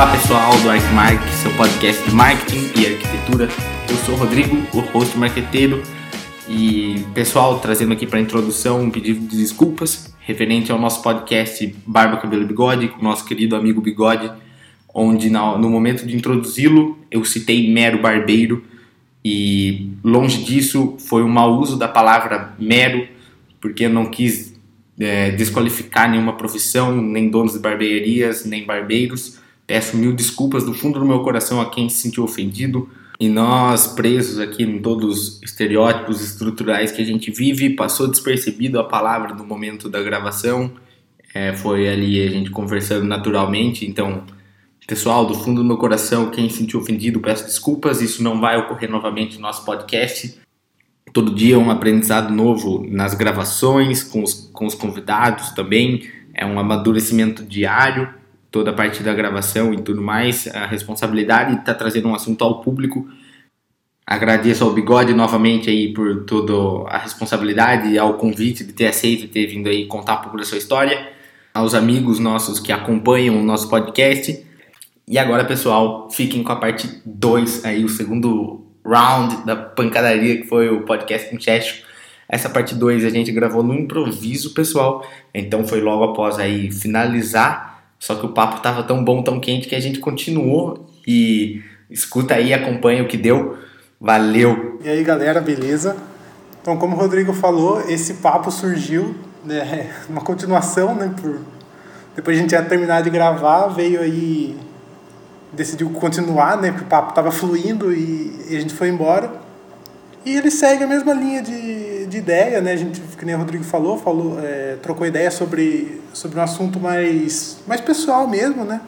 Fala pessoal do Arquimark, seu podcast de marketing e arquitetura. Eu sou o Rodrigo, o host marqueteiro. E pessoal, trazendo aqui para introdução um pedido de desculpas referente ao nosso podcast Barba, Cabelo e Bigode, com o nosso querido amigo Bigode, onde no momento de introduzi-lo eu citei mero barbeiro e longe disso foi um mau uso da palavra mero, porque eu não quis é, desqualificar nenhuma profissão, nem donos de barbearias, nem barbeiros. Peço mil desculpas do fundo do meu coração a quem se sentiu ofendido. E nós, presos aqui em todos os estereótipos estruturais que a gente vive, passou despercebido a palavra no momento da gravação. É, foi ali a gente conversando naturalmente. Então, pessoal, do fundo do meu coração, quem se sentiu ofendido, peço desculpas. Isso não vai ocorrer novamente no nosso podcast. Todo dia é um aprendizado novo nas gravações, com os, com os convidados também. É um amadurecimento diário toda a parte da gravação e tudo mais, a responsabilidade de estar tá trazendo um assunto ao público. Agradeço ao Bigode novamente aí por toda a responsabilidade, ao convite de ter aceito e ter vindo aí contar um pouco da sua história, aos amigos nossos que acompanham o nosso podcast. E agora, pessoal, fiquem com a parte 2 aí, o segundo round da pancadaria que foi o podcast com Checho. Essa parte 2 a gente gravou no improviso, pessoal. Então foi logo após aí finalizar só que o papo tava tão bom, tão quente que a gente continuou e escuta aí, acompanha o que deu. Valeu! E aí, galera, beleza? Então, como o Rodrigo falou, esse papo surgiu, né, uma continuação, né, por depois a gente ia terminar de gravar, veio aí decidiu continuar, né, porque o papo tava fluindo e, e a gente foi embora. E ele segue a mesma linha de, de ideia, né? A gente, que nem o Rodrigo falou, falou é, trocou ideia sobre, sobre um assunto mais, mais pessoal mesmo, né?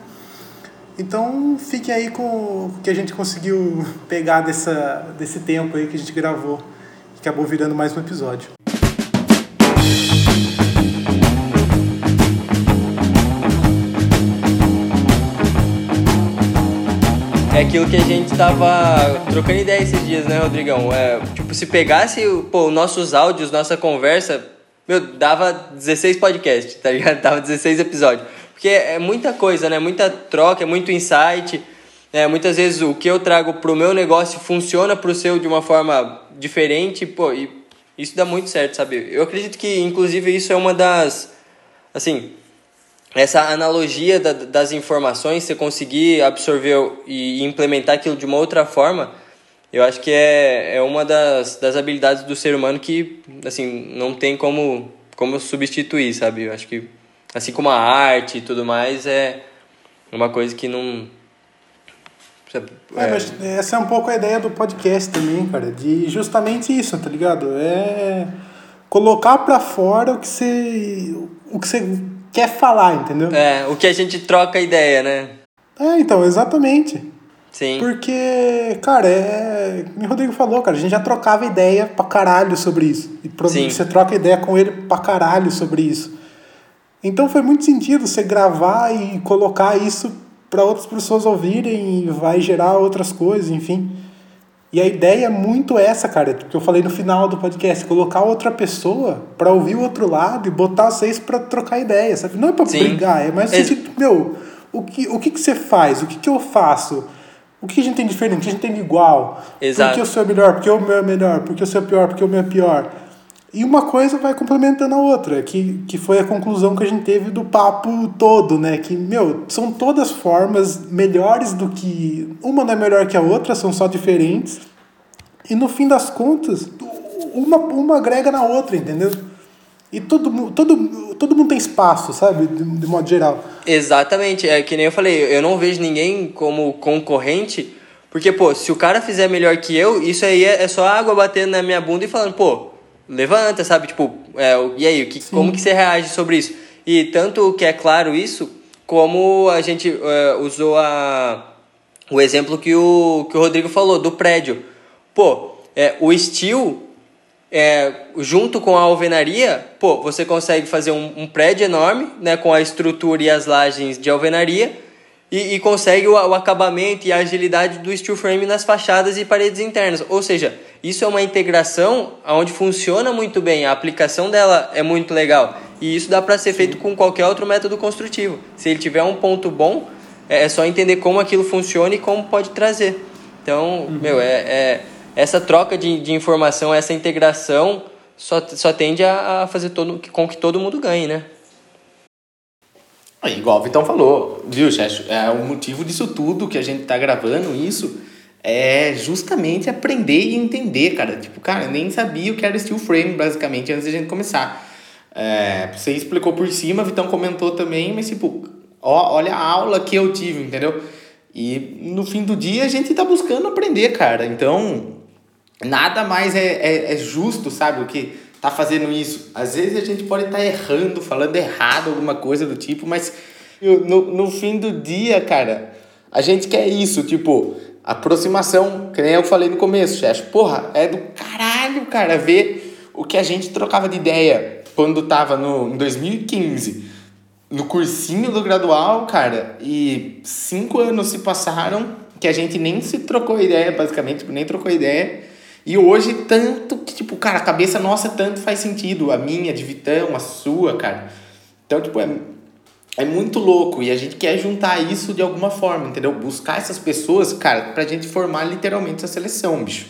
Então fiquem aí com o que a gente conseguiu pegar dessa, desse tempo aí que a gente gravou, que acabou virando mais um episódio. É aquilo que a gente tava trocando ideia esses dias, né, Rodrigão? É, tipo, se pegasse pô, nossos áudios, nossa conversa, meu, dava 16 podcasts, tá ligado? Dava 16 episódios. Porque é muita coisa, né? Muita troca, é muito insight. É, muitas vezes o que eu trago pro meu negócio funciona pro seu de uma forma diferente, pô, e isso dá muito certo, sabe? Eu acredito que, inclusive, isso é uma das. Assim, essa analogia da, das informações, você conseguir absorver e implementar aquilo de uma outra forma, eu acho que é, é uma das, das habilidades do ser humano que, assim, não tem como, como substituir, sabe? Eu acho que, assim como a arte e tudo mais, é uma coisa que não... É, mas essa é um pouco a ideia do podcast também, cara, de justamente isso, tá ligado? É colocar para fora o que você o que você quer falar, entendeu? É, o que a gente troca ideia, né? É, então, exatamente. Sim. Porque, cara, é. O Rodrigo falou, cara, a gente já trocava ideia pra caralho sobre isso. E provavelmente você troca ideia com ele pra caralho sobre isso. Então foi muito sentido você gravar e colocar isso para outras pessoas ouvirem e vai gerar outras coisas, enfim. E a ideia é muito essa, cara, que eu falei no final do podcast, colocar outra pessoa para ouvir o outro lado e botar vocês para trocar ideia, sabe? Não é para brigar, é mais Ex sentido, meu, o que, o que, que você faz? O que, que eu faço? O que a gente tem de diferente? O que a gente tem de igual? Exato. Porque eu sou melhor? Porque o meu é melhor? Porque eu sou pior? Porque o meu é pior? E uma coisa vai complementando a outra, que, que foi a conclusão que a gente teve do papo todo, né? Que, meu, são todas formas melhores do que. Uma não é melhor que a outra, são só diferentes. E no fim das contas, uma, uma agrega na outra, entendeu? E todo, todo, todo mundo tem espaço, sabe? De, de modo geral. Exatamente. É que nem eu falei, eu não vejo ninguém como concorrente. Porque, pô, se o cara fizer melhor que eu, isso aí é, é só água batendo na minha bunda e falando, pô, levanta, sabe? Tipo, é, e aí, que, como que você reage sobre isso? E tanto que é claro isso, como a gente é, usou a, o exemplo que o, que o Rodrigo falou, do prédio. Pô, é, o steel, é, junto com a alvenaria, pô, você consegue fazer um, um prédio enorme, né? Com a estrutura e as lajes de alvenaria, e, e consegue o, o, acabamento e a agilidade do steel frame nas fachadas e paredes internas. Ou seja, isso é uma integração onde funciona muito bem, a aplicação dela é muito legal. E isso dá para ser feito com qualquer outro método construtivo. Se ele tiver um ponto bom, é, é só entender como aquilo funciona e como pode trazer. Então, uhum. meu, é, é, essa troca de, de informação, essa integração só, só tende a, a fazer todo, com que todo mundo ganhe, né? Igual o Vitão falou, viu, Checho? É o motivo disso tudo que a gente tá gravando isso é justamente aprender e entender, cara. Tipo, cara, eu nem sabia o que era steel frame, basicamente, antes da gente começar. É, você explicou por cima, Vitão comentou também, mas tipo, ó, olha a aula que eu tive, entendeu? E no fim do dia a gente tá buscando aprender, cara. Então, nada mais é, é, é justo, sabe, o que tá fazendo isso. Às vezes a gente pode estar tá errando, falando errado, alguma coisa do tipo, mas no, no fim do dia, cara, a gente quer isso, tipo, aproximação, que nem eu falei no começo, chefe. Porra, é do caralho, cara, ver o que a gente trocava de ideia quando tava no, em 2015, no cursinho do gradual, cara, e cinco anos se passaram que a gente nem se trocou ideia, basicamente, nem trocou ideia. E hoje, tanto que, tipo, cara, a cabeça nossa tanto faz sentido. A minha, de Vitão, a sua, cara. Então, tipo, é, é muito louco e a gente quer juntar isso de alguma forma, entendeu? Buscar essas pessoas, cara, pra gente formar literalmente essa seleção, bicho.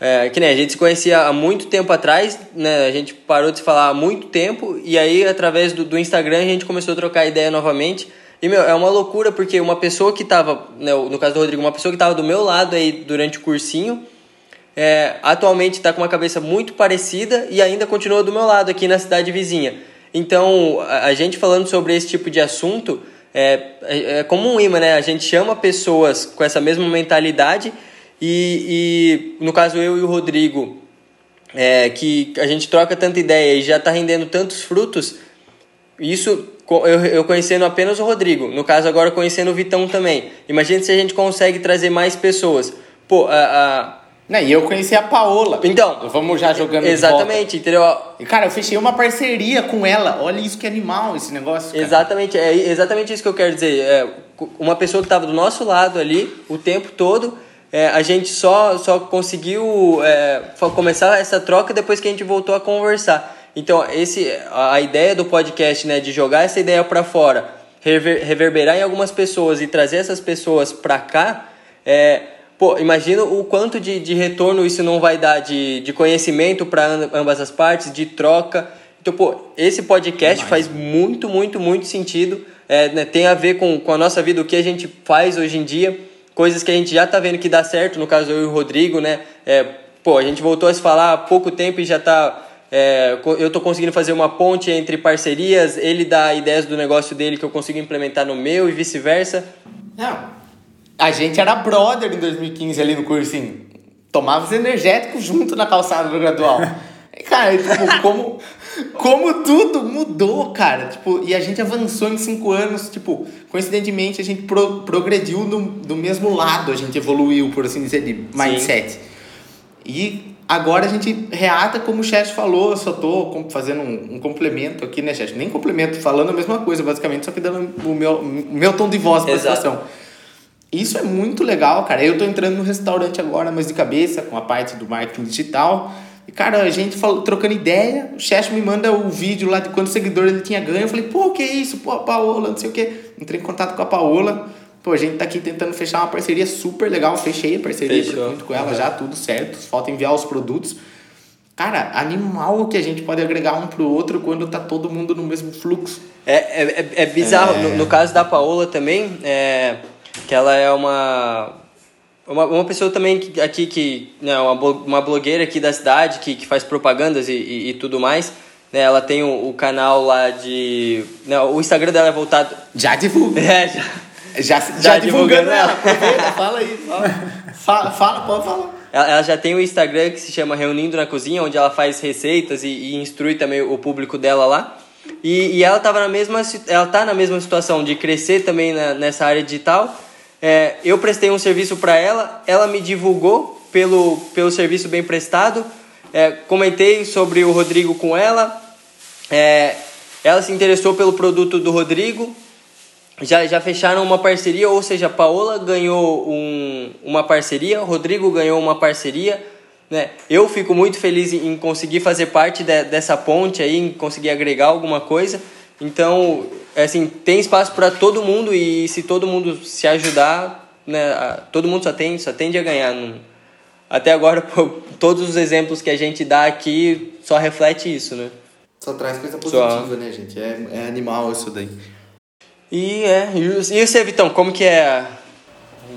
É, que nem a gente se conhecia há muito tempo atrás, né? A gente parou de se falar há muito tempo e aí através do, do Instagram a gente começou a trocar ideia novamente. E, meu, é uma loucura porque uma pessoa que tava, né, no caso do Rodrigo, uma pessoa que tava do meu lado aí durante o cursinho, é, atualmente está com uma cabeça muito parecida e ainda continua do meu lado aqui na cidade vizinha. Então, a, gente falando sobre esse tipo de assunto é, é, é como um imã, né? A gente chama pessoas com essa mesma mentalidade e, e no caso eu e o Rodrigo, é, que a gente troca tanta ideia e já está rendendo tantos frutos, isso eu, eu conhecendo apenas o Rodrigo, no caso agora conhecendo o Vitão também. Imagina se a gente consegue trazer mais pessoas. Pô, a, a não, e eu conheci a Paola. Então. Vamos já jogando Exatamente, entendeu? E, cara, eu fechei uma parceria com ela. Olha isso que animal, esse negócio. Cara. Exatamente, é exatamente isso que eu quero dizer. É, uma pessoa que estava do nosso lado ali o tempo todo. É, a gente só, só conseguiu é, começar essa troca depois que a gente voltou a conversar. Então, esse, a ideia do podcast, né, de jogar essa ideia para fora, rever, reverberar em algumas pessoas e trazer essas pessoas para cá, é, Pô, imagina o quanto de, de retorno isso não vai dar de, de conhecimento para ambas as partes, de troca. Então, pô, esse podcast faz muito, muito, muito sentido. É, né, tem a ver com, com a nossa vida, o que a gente faz hoje em dia, coisas que a gente já tá vendo que dá certo, no caso eu e o Rodrigo, né? É, pô, a gente voltou a se falar há pouco tempo e já tá. É, eu tô conseguindo fazer uma ponte entre parcerias, ele dá ideias do negócio dele que eu consigo implementar no meu e vice-versa. Não, a gente era brother em 2015 ali no cursinho. Tomava os energéticos junto na calçada do gradual. cara, tipo, como, como tudo mudou, cara. Tipo, e a gente avançou em cinco anos. Tipo, coincidentemente, a gente pro, progrediu do, do mesmo lado. A gente evoluiu, por assim dizer, de mindset. Sim. E agora a gente reata como o Chess falou. Eu só tô fazendo um, um complemento aqui, né, Chess? Nem complemento, falando a mesma coisa, basicamente, só que dando o meu, o meu tom de voz para a situação. Isso é muito legal, cara. Eu tô entrando no restaurante agora, mas de cabeça, com a parte do marketing digital. E, cara, a gente falou, trocando ideia, o chefe me manda o vídeo lá de quantos seguidores ele tinha ganho. Eu falei, pô, que isso? Pô, a Paola, não sei o quê. Entrei em contato com a Paola. Pô, a gente tá aqui tentando fechar uma parceria super legal. Fechei a parceria junto com ela uhum. já, tudo certo. Falta enviar os produtos. Cara, animal que a gente pode agregar um pro outro quando tá todo mundo no mesmo fluxo. É, é, é bizarro. É... No, no, caso da Paola também, é que ela é uma uma, uma pessoa também que, aqui que né, uma, uma blogueira aqui da cidade que, que faz propagandas e, e, e tudo mais né, ela tem o, o canal lá de né, o Instagram dela é voltado já divulga. É, já. Já, já, já divulgando, divulgando ela. Fala aí. Fala. fala pode falar. Ela, ela já tem o Instagram que se chama Reunindo na Cozinha onde ela faz receitas e, e instrui também o público dela lá. E, e ela tava na mesma ela tá na mesma situação de crescer também na, nessa área digital é, eu prestei um serviço para ela, ela me divulgou pelo, pelo serviço bem prestado. É, comentei sobre o Rodrigo com ela. É, ela se interessou pelo produto do Rodrigo. Já, já fecharam uma parceria, ou seja, a Paola ganhou um, uma parceria, o Rodrigo ganhou uma parceria. Né? Eu fico muito feliz em conseguir fazer parte de, dessa ponte aí, em conseguir agregar alguma coisa. Então, é assim, tem espaço para todo mundo e se todo mundo se ajudar, né, todo mundo só tem, só tende a ganhar. Até agora, todos os exemplos que a gente dá aqui só reflete isso, né? Só traz coisa positiva, só... né, gente? É, é animal isso daí. E é, e você, Vitão, como que é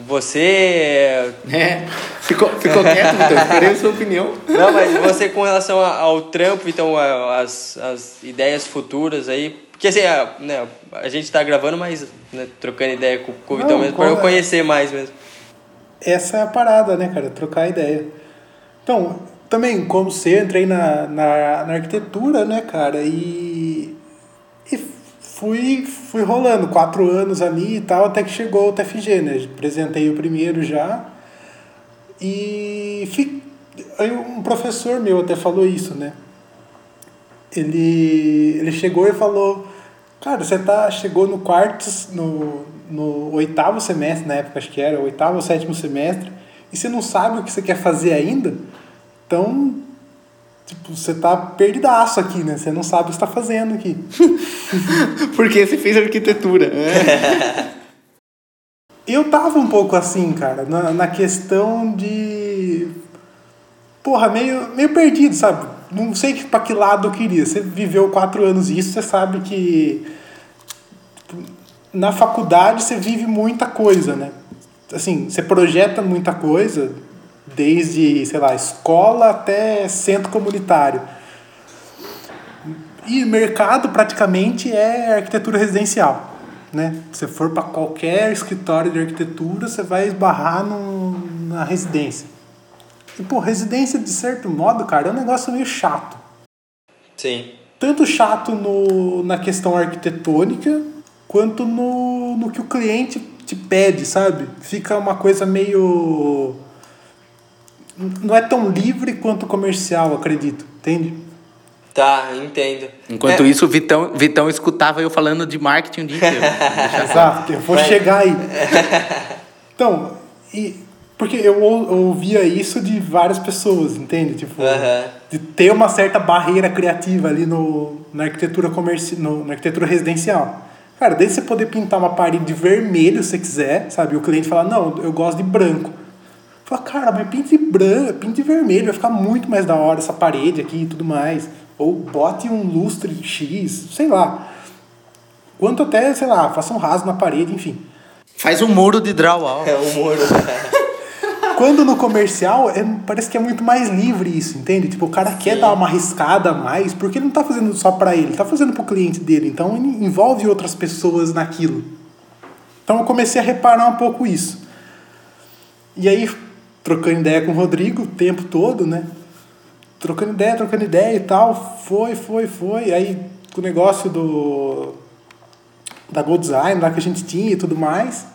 você. É. Ficou, ficou quieto, então. Querendo sua opinião. Não, mas você com relação ao trampo, então, as, as ideias futuras aí. Porque assim, a, né, a gente tá gravando, mas né, trocando ideia com, o Vitão mesmo, para eu conhecer mais mesmo. Essa é a parada, né, cara? Trocar ideia. Então, também, como você, entrei na, na, na arquitetura, né, cara? E. E fui, fui rolando quatro anos ali e tal, até que chegou o TFG, né? Apresentei o primeiro já. E fi, aí um professor meu até falou isso, né? Ele, ele chegou e falou, cara, você tá, chegou no quarto, no, no oitavo semestre, na época acho que era, oitavo ou sétimo semestre, e você não sabe o que você quer fazer ainda, então Tipo, você tá perdidaço aqui, né? Você não sabe o que está fazendo aqui. Porque você fez arquitetura. Eu tava um pouco assim, cara, na, na questão de. Porra, meio, meio perdido, sabe? Não sei para que lado eu queria. Você viveu quatro anos isso, você sabe que. Na faculdade você vive muita coisa, né? Assim, você projeta muita coisa, desde, sei lá, escola até centro comunitário. E mercado praticamente é arquitetura residencial. Né? Se você for para qualquer escritório de arquitetura, você vai esbarrar no, na residência. E, pô, residência, de certo modo, cara, é um negócio meio chato. Sim. Tanto chato no, na questão arquitetônica, quanto no, no que o cliente te pede, sabe? Fica uma coisa meio não é tão livre quanto comercial, acredito, entende? Tá, entendo. Enquanto é. isso, o Vitão, Vitão escutava eu falando de marketing o dia inteiro. Exato, eu vou chegar aí. Então, e, porque eu ouvia isso de várias pessoas, entende? Tipo, de ter uma certa barreira criativa ali no, na arquitetura comercial, na arquitetura residencial. Cara, desde você poder pintar uma parede de vermelho se você quiser, sabe? O cliente fala, não, eu gosto de branco. Fala, cara, mas pinte branco, pinte vermelho, vai ficar muito mais da hora essa parede aqui e tudo mais. Ou bote um lustre X, sei lá. Quanto até, sei lá, faça um raso na parede, enfim. Faz um muro de drywall. É, um muro. Quando no comercial, é, parece que é muito mais livre isso, entende? Tipo, o cara Sim. quer dar uma arriscada a mais, porque ele não tá fazendo só para ele, tá fazendo pro cliente dele. Então, ele envolve outras pessoas naquilo. Então, eu comecei a reparar um pouco isso. E aí, trocando ideia com o Rodrigo o tempo todo, né? Trocando ideia, trocando ideia e tal. Foi, foi, foi. Aí com o negócio do. da Gold Design lá que a gente tinha e tudo mais.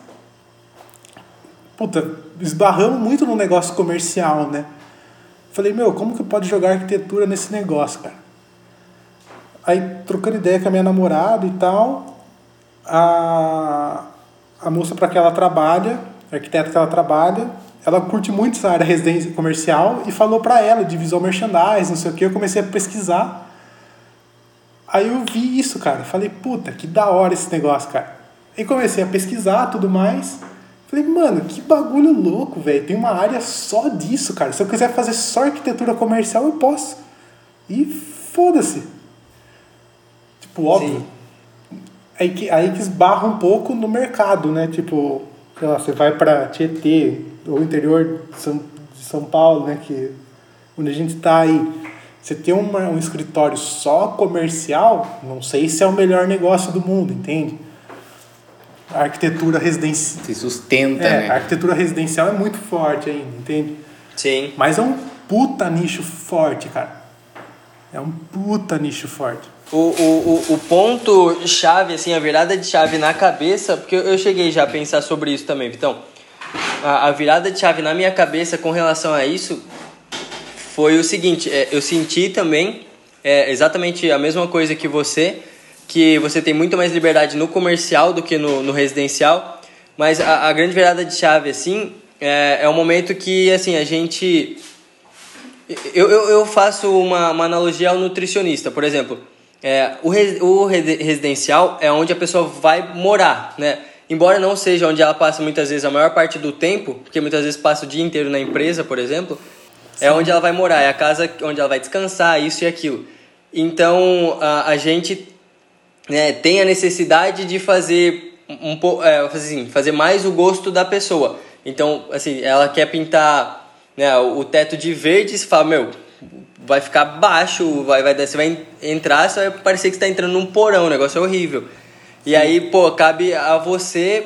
Puta, esbarramos muito no negócio comercial, né? Falei, meu, como que pode jogar arquitetura nesse negócio, cara? Aí trocando ideia com a minha namorada e tal, a, a moça para que ela trabalha, a arquiteta que ela trabalha, ela curte muito essa área residência comercial e falou para ela de visual merchandising, não sei o que. Eu comecei a pesquisar. Aí eu vi isso, cara. Falei, puta, que da hora esse negócio, cara. Aí comecei a pesquisar tudo mais. Falei, mano, que bagulho louco, velho. Tem uma área só disso, cara. Se eu quiser fazer só arquitetura comercial, eu posso. E foda-se. Tipo, óbvio. Aí que, aí que esbarra um pouco no mercado, né? Tipo, sei lá, você vai pra Tietê, ou interior de São, de São Paulo, né, que onde a gente está aí, você ter uma, um escritório só comercial, não sei se é o melhor negócio do mundo, entende? A arquitetura residencial. Se sustenta, é, né? A arquitetura residencial é muito forte ainda, entende? Sim. Mas é um puta nicho forte, cara. É um puta nicho forte. O, o, o, o ponto chave, assim, a virada de chave na cabeça, porque eu cheguei já a pensar sobre isso também, Vitão a, a virada de chave na minha cabeça com relação a isso foi o seguinte: é, eu senti também é, exatamente a mesma coisa que você, que você tem muito mais liberdade no comercial do que no, no residencial, mas a, a, grande virada de chave, assim, é, é um momento que, assim, a gente... Eu, eu, eu faço uma, uma analogia ao nutricionista, por exemplo. é, o, re, o residencial é onde a pessoa vai morar, né? Embora não seja onde ela passa muitas vezes a maior parte do tempo, porque muitas vezes passa o dia inteiro na empresa, por exemplo, Sim. é onde ela vai morar, é a casa onde ela vai descansar, isso e aquilo. Então a, a gente né, tem a necessidade de fazer um pouco, é, assim, fazer mais o gosto da pessoa. Então, assim, ela quer pintar né, o teto de verde, você fala, meu, vai ficar baixo, vai, vai, você vai entrar, você vai parecer que está entrando num porão, o negócio é horrível. E aí, pô, cabe a você,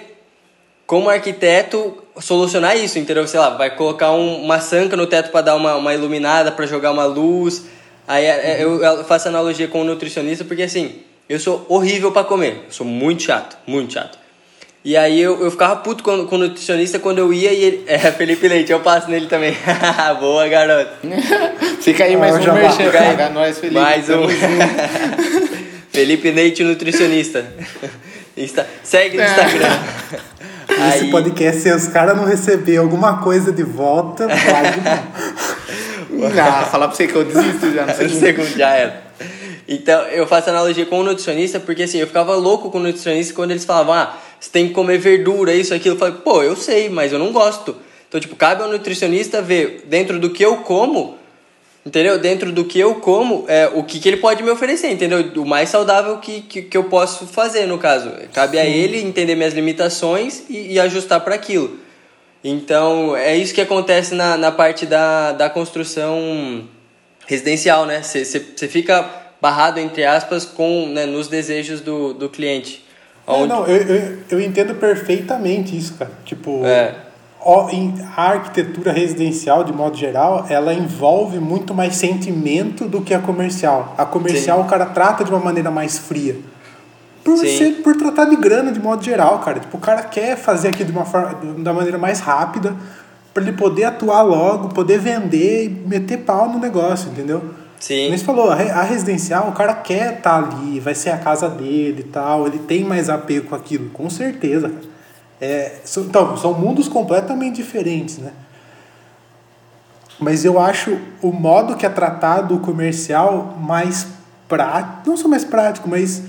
como arquiteto, solucionar isso, entendeu? Sei lá, vai colocar um, uma sanca no teto para dar uma, uma iluminada, para jogar uma luz. Aí é, eu, eu faço analogia com o nutricionista, porque assim, eu sou horrível para comer, eu sou muito chato, muito chato. E aí eu, eu ficava puto com, com o nutricionista quando eu ia e ele. É, Felipe Leite, eu passo nele também. Boa, garoto. Fica aí mais ah, um merchan. Fica aí. Nós, Felipe. Mais um. Felipe Leite, nutricionista. Insta... Segue no é. Instagram. Esse aí... podcast, se os caras não receber alguma coisa de volta, vai. Não, falar pra você que eu desisto já no segundo. segundo já era. Então, eu faço analogia com o nutricionista, porque assim, eu ficava louco com o nutricionista quando eles falavam, ah, você tem que comer verdura, isso, aquilo. Eu falei, pô, eu sei, mas eu não gosto. Então, tipo, cabe ao nutricionista ver dentro do que eu como, entendeu? Dentro do que eu como, é, o que, que ele pode me oferecer, entendeu? O mais saudável que, que, que eu posso fazer, no caso. Cabe Sim. a ele entender minhas limitações e, e ajustar para aquilo. Então, é isso que acontece na, na parte da, da construção residencial, né? Você fica barrado, entre aspas, com, né, nos desejos do, do cliente. É, Onde... não, eu, eu, eu entendo perfeitamente isso, cara. Tipo, é. a arquitetura residencial, de modo geral, ela envolve muito mais sentimento do que a comercial. A comercial Sim. o cara trata de uma maneira mais fria. Por, ser, por tratar de grana de modo geral, cara. Tipo, o cara quer fazer aqui de uma forma, da maneira mais rápida para ele poder atuar logo, poder vender e meter pau no negócio, entendeu? Sim. Mas falou, a residencial, o cara quer estar tá ali, vai ser a casa dele e tal, ele tem mais apego com aquilo, com certeza. É, então, são mundos completamente diferentes, né? Mas eu acho o modo que é tratado o comercial mais prático, não só mais prático, mas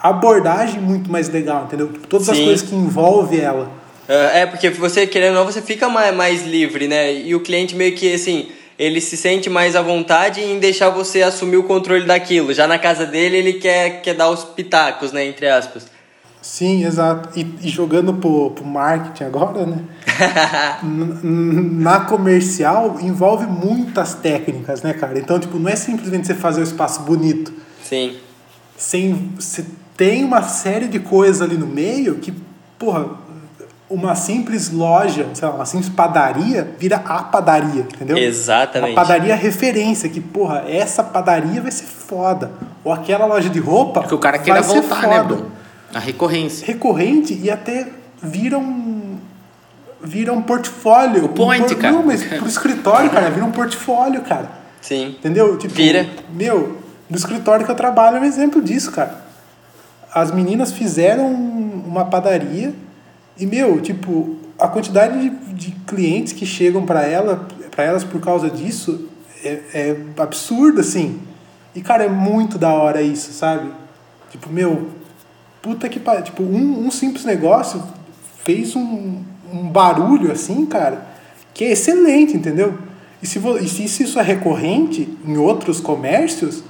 abordagem muito mais legal, entendeu? Todas Sim. as coisas que envolve ela. É, é, porque você, querendo ou não, você fica mais, mais livre, né? E o cliente meio que, assim, ele se sente mais à vontade em deixar você assumir o controle daquilo. Já na casa dele, ele quer, quer dar os pitacos, né? Entre aspas. Sim, exato. E, e jogando pro, pro marketing agora, né? na comercial envolve muitas técnicas, né, cara? Então, tipo, não é simplesmente você fazer o espaço bonito. Sim. Sem, você tem uma série de coisas ali no meio que, porra, uma simples loja, sei lá, uma simples padaria vira a padaria, entendeu? Exatamente. Uma padaria referência, que, porra, essa padaria vai ser foda. Ou aquela loja de roupa. Porque o cara queira voltar, né, Bruno? A recorrência. Recorrente e até vira um. Vira um portfólio. O point, um, cara. Não, mas pro escritório, cara, vira um portfólio, cara. Sim. Entendeu? Tipo, vira. Meu, no escritório que eu trabalho é um exemplo disso, cara. As meninas fizeram uma padaria e, meu, tipo, a quantidade de, de clientes que chegam para ela, para elas por causa disso é, é absurdo, assim. E, cara, é muito da hora isso, sabe? Tipo, meu, puta que pariu. Tipo, um, um simples negócio fez um, um barulho, assim, cara, que é excelente, entendeu? E se, e se isso é recorrente em outros comércios,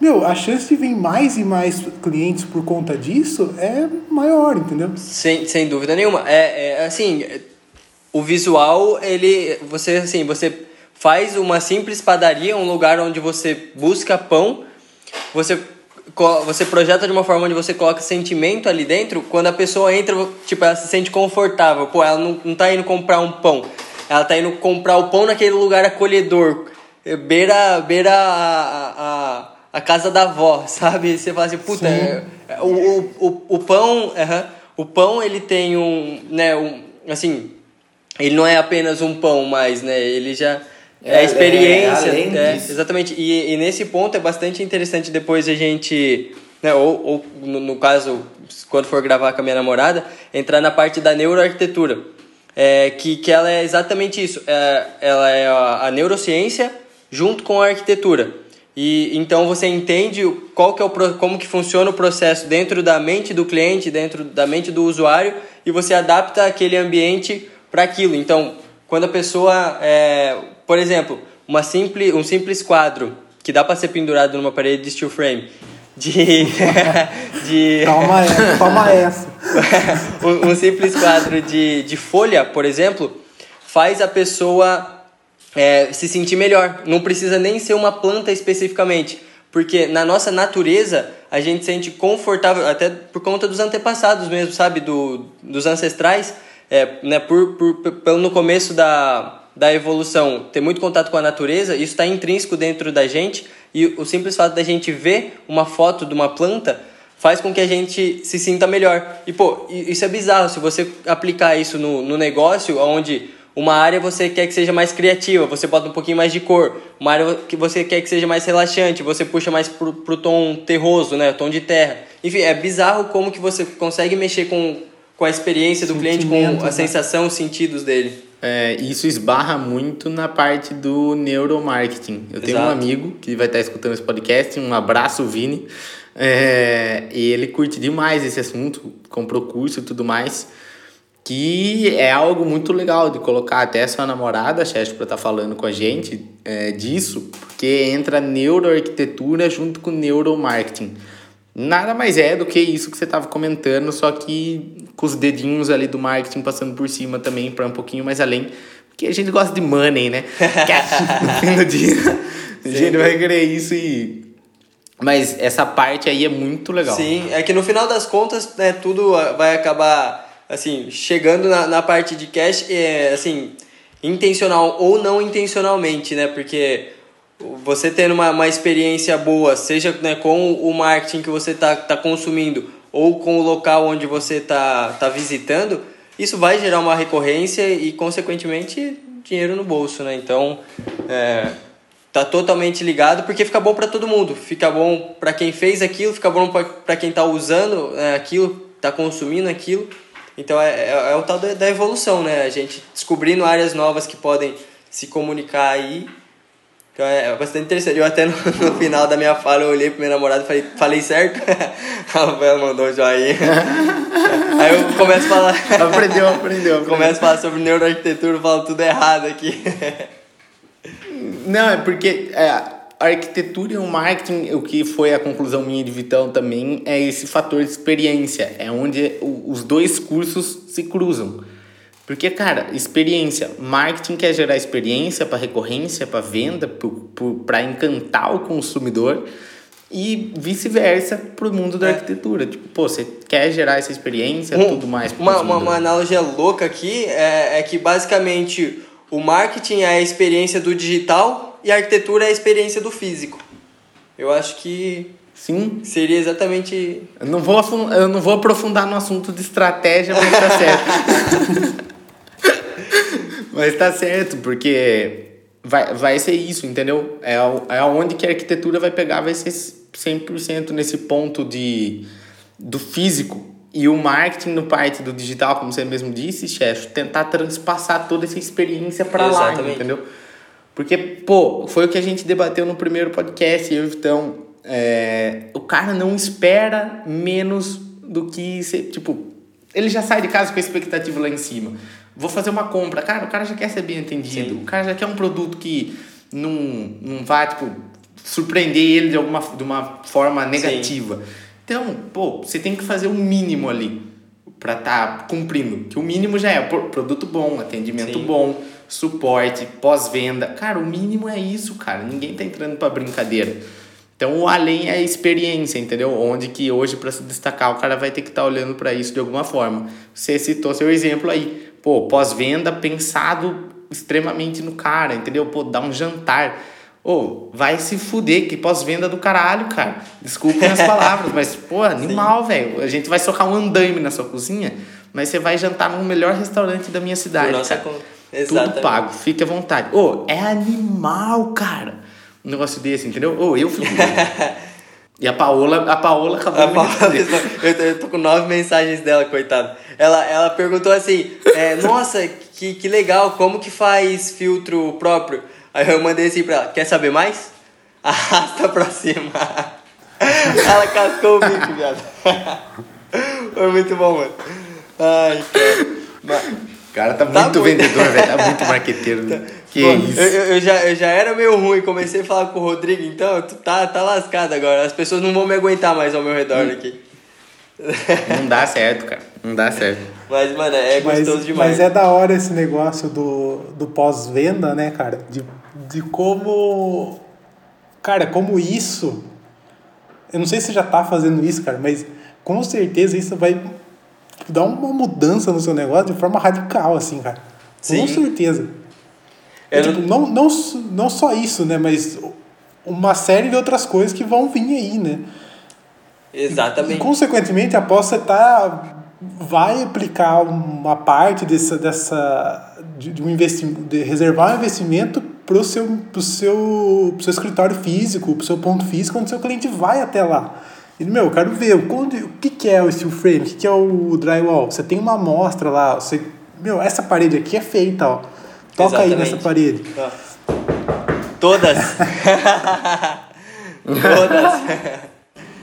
meu, a chance de vir mais e mais clientes por conta disso é maior, entendeu? Sem, sem dúvida nenhuma. É, é assim, o visual, ele, você, assim, você faz uma simples padaria, um lugar onde você busca pão, você você projeta de uma forma onde você coloca sentimento ali dentro, quando a pessoa entra, tipo, ela se sente confortável. Pô, ela não, não tá indo comprar um pão. Ela tá indo comprar o pão naquele lugar acolhedor. Beira, beira a, a a casa da avó, sabe? Você fala assim, puta, é, é, o, o, o, o pão, uh -huh, o pão ele tem um, né, um, assim, ele não é apenas um pão mais, né? Ele já é, é experiência, é, exatamente. E, e nesse ponto é bastante interessante depois a gente, né, ou, ou no, no caso, quando for gravar com a minha namorada, entrar na parte da neuroarquitetura. É, que, que ela é exatamente isso. É, ela é a, a neurociência junto com a arquitetura. E então você entende qual que é o, como que funciona o processo dentro da mente do cliente, dentro da mente do usuário, e você adapta aquele ambiente para aquilo. Então, quando a pessoa, é, por exemplo, uma simples, um simples quadro que dá para ser pendurado numa parede de steel frame, de, de toma essa, toma essa. um, um simples quadro de, de folha, por exemplo, faz a pessoa é, se sentir melhor. Não precisa nem ser uma planta especificamente, porque na nossa natureza a gente se sente confortável, até por conta dos antepassados mesmo, sabe? Do, dos ancestrais, é, né? por, por, pelo no começo da, da evolução ter muito contato com a natureza, isso está intrínseco dentro da gente e o simples fato da gente ver uma foto de uma planta faz com que a gente se sinta melhor. E, pô, isso é bizarro. Se você aplicar isso no, no negócio, onde uma área você quer que seja mais criativa, você bota um pouquinho mais de cor. Uma área que você quer que seja mais relaxante, você puxa mais pro, pro tom terroso, né? Tom de terra. Enfim, é bizarro como que você consegue mexer com, com a experiência do cliente, com a né? sensação, os sentidos dele. É, isso esbarra muito na parte do neuromarketing. Eu tenho Exato. um amigo que vai estar escutando esse podcast, um abraço, Vini. É, e ele curte demais esse assunto, comprou curso e tudo mais que é algo muito legal de colocar até sua namorada, Chester, para estar tá falando com a gente é, disso, porque entra neuroarquitetura junto com neuromarketing. Nada mais é do que isso que você estava comentando, só que com os dedinhos ali do marketing passando por cima também, para um pouquinho mais além, porque a gente gosta de money, né? no fim do dia, a gente vai querer isso e mas essa parte aí é muito legal. Sim, é que no final das contas, né, tudo vai acabar assim, chegando na, na parte de cash, é, assim, intencional ou não intencionalmente, né? Porque você tendo uma, uma experiência boa, seja né, com o marketing que você está tá consumindo ou com o local onde você está tá visitando, isso vai gerar uma recorrência e, consequentemente, dinheiro no bolso, né? Então, é, tá totalmente ligado porque fica bom para todo mundo. Fica bom para quem fez aquilo, fica bom para quem está usando é, aquilo, está consumindo aquilo então é, é, é o tal da evolução, né? A gente descobrindo áreas novas que podem se comunicar aí. Então é, é bastante interessante. Eu até no, no final da minha fala eu olhei pro meu namorado e falei, falei certo? A Rafael mandou um joinha. Aí eu começo a falar. Aprendeu, aprendeu. aprendeu. Começo a falar sobre neuroarquitetura, falo tudo errado aqui. Não, é porque é, a arquitetura e o marketing, o que foi a conclusão minha de Vitão também, é esse fator de experiência. É onde os dois cursos se cruzam. Porque, cara, experiência. Marketing quer gerar experiência para recorrência, para venda, para encantar o consumidor e vice-versa para o mundo da é. arquitetura. Tipo, pô, você quer gerar essa experiência, um, tudo mais. Uma, uma, uma, analogia louca aqui é, é que basicamente o marketing é a experiência do digital e a arquitetura é a experiência do físico. Eu acho que Sim. Seria exatamente. Eu não vou, eu não vou aprofundar no assunto de estratégia, mas tá certo. mas tá certo, porque vai, vai ser isso, entendeu? É, é onde que a arquitetura vai pegar, vai ser 100% nesse ponto de, do físico. E o marketing no parte do digital, como você mesmo disse, chefe, tentar transpassar toda essa experiência para lá, entendeu? Porque, pô, foi o que a gente debateu no primeiro podcast, eu então, é, o cara não espera menos do que, ser, tipo, ele já sai de casa com a expectativa lá em cima. Vou fazer uma compra, cara, o cara já quer ser bem atendido, Sim. o cara já quer um produto que não, não vai, tipo, surpreender ele de alguma de uma forma negativa. Sim. Então, pô, você tem que fazer o mínimo ali para estar tá cumprindo. Que o mínimo já é produto bom, atendimento Sim. bom, suporte, pós-venda. Cara, o mínimo é isso, cara. Ninguém tá entrando para brincadeira. Então, o além é a experiência, entendeu? Onde que hoje, para se destacar, o cara vai ter que estar tá olhando para isso de alguma forma. Você citou seu exemplo aí. Pô, pós-venda pensado extremamente no cara, entendeu? Pô, dá um jantar. Ô, oh, vai se fuder, que pós-venda do caralho, cara. Desculpem as palavras, mas, pô, animal, velho. A gente vai socar um andaime na sua cozinha, mas você vai jantar no melhor restaurante da minha cidade. Nossa, cara. Exatamente. Tudo pago, fique à vontade. Ô, oh, é animal, cara. Um negócio desse, entendeu? Ô, oh, eu fico. e a Paola, a Paola acabou a Paola, eu, tô, eu tô com nove mensagens dela, coitada. Ela, ela perguntou assim: é, Nossa, que, que legal, como que faz filtro próprio? Aí eu mandei assim pra ela: Quer saber mais? Arrasta pra cima. Ela cascou o bico, viado. Foi muito bom, mano. Ai, cara. Mas... O cara tá, tá muito, muito vendedor, velho. Tá muito marqueteiro. Né? Que Pô, isso. Eu, eu, já, eu já era meio ruim, comecei a falar com o Rodrigo, então tu tá, tá lascado agora. As pessoas não vão me aguentar mais ao meu redor hum. aqui. Não dá certo, cara. Não dá certo. Mas, mano, é gostoso mas, demais. Mas é da hora esse negócio do, do pós-venda, né, cara? De, de como. Cara, como isso. Eu não sei se já tá fazendo isso, cara, mas com certeza isso vai dar uma mudança no seu negócio de forma radical, assim, cara. Sim. Com certeza. É, tipo, não, não, não só isso, né? Mas uma série de outras coisas que vão vir aí, né? Exatamente. E, consequentemente, após você tá vai aplicar uma parte dessa, dessa de, de um investimento, de reservar um investimento para o seu, pro seu, pro seu escritório físico, para o seu ponto físico, onde o seu cliente vai até lá. E, meu, eu quero ver o, o que, que é o steel frame, o que, que é o drywall. Você tem uma amostra lá, você, meu, essa parede aqui é feita, ó. Toca Exatamente. aí nessa parede. Todas. Todas.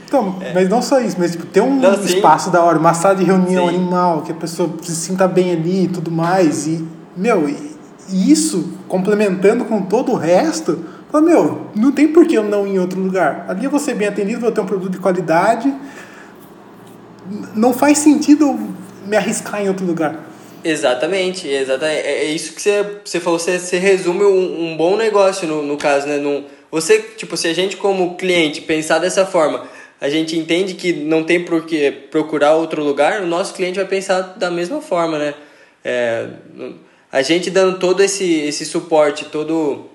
Então, é. mas não só isso, mas tipo, ter um não, espaço da hora, uma sala de reunião sim. animal, que a pessoa se sinta bem ali e tudo mais. E, meu, e isso complementando com todo o resto, fala, meu, não tem por que eu não ir em outro lugar. Ali eu vou ser bem atendido, vou ter um produto de qualidade. Não faz sentido me arriscar em outro lugar. Exatamente, exatamente. É, é isso que você, você falou, você, você resume um, um bom negócio no, no caso, né? Num, você, tipo, se a gente como cliente pensar dessa forma, a gente entende que não tem por que procurar outro lugar, o nosso cliente vai pensar da mesma forma, né? É, a gente dando todo esse, esse suporte, todo,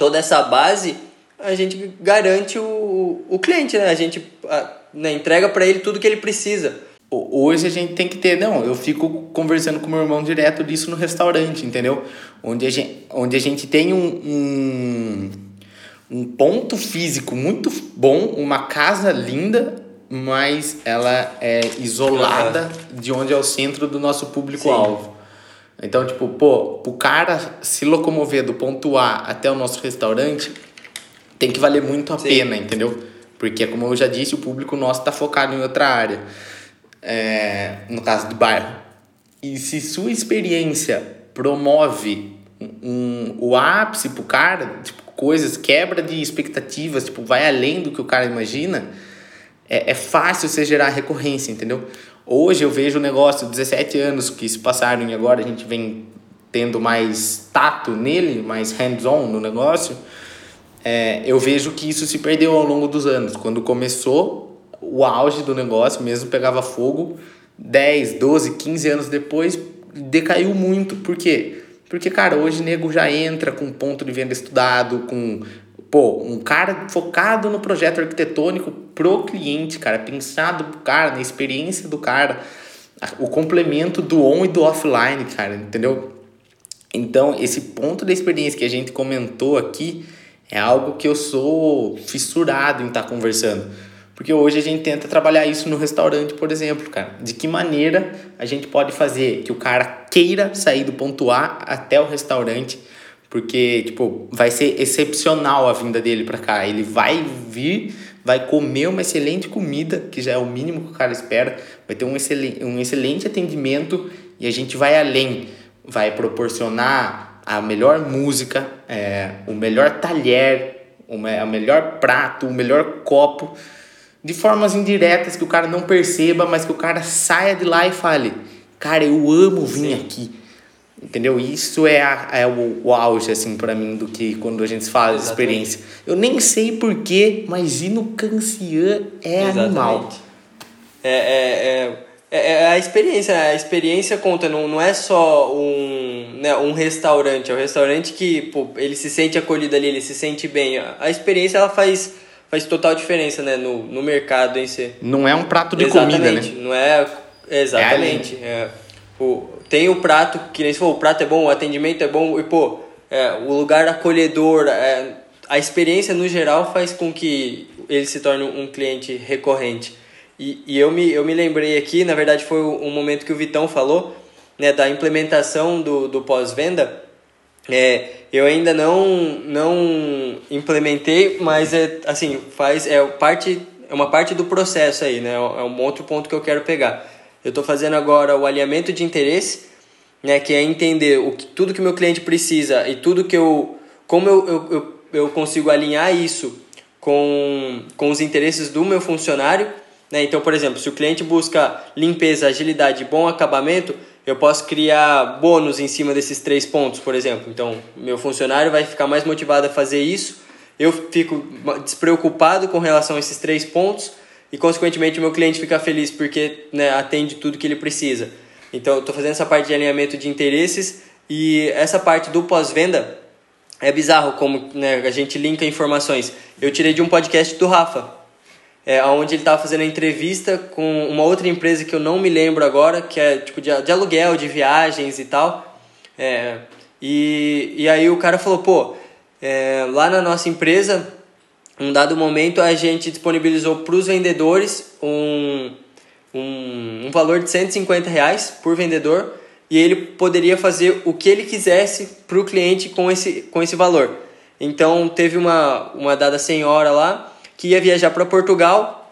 toda essa base, a gente garante o, o cliente, né? A gente a, né, entrega para ele tudo que ele precisa. Hoje a gente tem que ter, não, eu fico conversando com meu irmão direto disso no restaurante, entendeu? Onde a gente, onde a gente tem um, um um ponto físico muito bom, uma casa linda, mas ela é isolada uhum. de onde é o centro do nosso público-alvo. Então, tipo, pô, o cara se locomover do ponto A até o nosso restaurante tem que valer muito a Sim. pena, entendeu? Porque, como eu já disse, o público nosso está focado em outra área, é, no caso do bairro. E se sua experiência promove um, o ápice pro cara, tipo, coisas, quebra de expectativas, tipo, vai além do que o cara imagina, é, é fácil você gerar recorrência, entendeu? Hoje eu vejo o negócio, 17 anos que se passaram e agora a gente vem tendo mais tato nele, mais hands-on no negócio, é, eu vejo que isso se perdeu ao longo dos anos. Quando começou, o auge do negócio mesmo pegava fogo, 10, 12, 15 anos depois decaiu muito. Por quê? Porque, cara, hoje nego já entra com ponto de venda estudado, com pô, um cara focado no projeto arquitetônico pro cliente, cara, pensado pro cara, na experiência do cara, o complemento do on e do offline, cara, entendeu? Então, esse ponto da experiência que a gente comentou aqui é algo que eu sou fissurado em estar tá conversando. Porque hoje a gente tenta trabalhar isso no restaurante, por exemplo, cara. De que maneira a gente pode fazer que o cara queira sair do ponto A até o restaurante, porque, tipo, vai ser excepcional a vinda dele para cá. Ele vai vir, vai comer uma excelente comida, que já é o mínimo que o cara espera, vai ter um excelente, um excelente atendimento e a gente vai além. Vai proporcionar a melhor música, é, o melhor talher, a melhor prato, o melhor copo de formas indiretas que o cara não perceba, mas que o cara saia de lá e fale: Cara, eu amo vir Sim. aqui. Entendeu? Isso é, a, é o, o auge, assim, para mim, do que quando a gente fala de experiência. Eu nem sei porquê, mas ir no Cancian é Exatamente. animal. É, é, é, é, a experiência, a experiência conta, não, não é só um, né, um restaurante, é um restaurante que pô, ele se sente acolhido ali, ele se sente bem. A experiência ela faz faz total diferença, né, no, no mercado em si. Não é um prato de exatamente, comida, né? Não é, exatamente. É, é o, tem o prato, que nem se for, o prato é bom, o atendimento é bom, e pô, é, o lugar acolhedor, é, a experiência no geral faz com que ele se torne um cliente recorrente. E, e eu, me, eu me lembrei aqui, na verdade foi um momento que o Vitão falou, né, da implementação do, do pós-venda, É, eu ainda não, não implementei, mas é assim, faz é parte é uma parte do processo aí, né? É um outro ponto que eu quero pegar. Eu estou fazendo agora o alinhamento de interesse, né? Que é entender o que, tudo que meu cliente precisa e tudo que eu como eu, eu, eu, eu consigo alinhar isso com, com os interesses do meu funcionário. Né? Então, por exemplo, se o cliente busca limpeza, agilidade bom acabamento, eu posso criar bônus em cima desses três pontos, por exemplo. Então, meu funcionário vai ficar mais motivado a fazer isso, eu fico despreocupado com relação a esses três pontos e, consequentemente, o meu cliente fica feliz porque né, atende tudo que ele precisa. Então, eu estou fazendo essa parte de alinhamento de interesses e essa parte do pós-venda é bizarro como né, a gente linka informações. Eu tirei de um podcast do Rafa, é, onde ele estava fazendo entrevista com uma outra empresa que eu não me lembro agora, que é tipo de, de aluguel, de viagens e tal. É, e, e aí o cara falou, pô, é, lá na nossa empresa, um dado momento a gente disponibilizou para os vendedores um, um, um valor de 150 reais por vendedor e ele poderia fazer o que ele quisesse para o cliente com esse, com esse valor. Então teve uma, uma dada senhora lá que ia viajar para Portugal,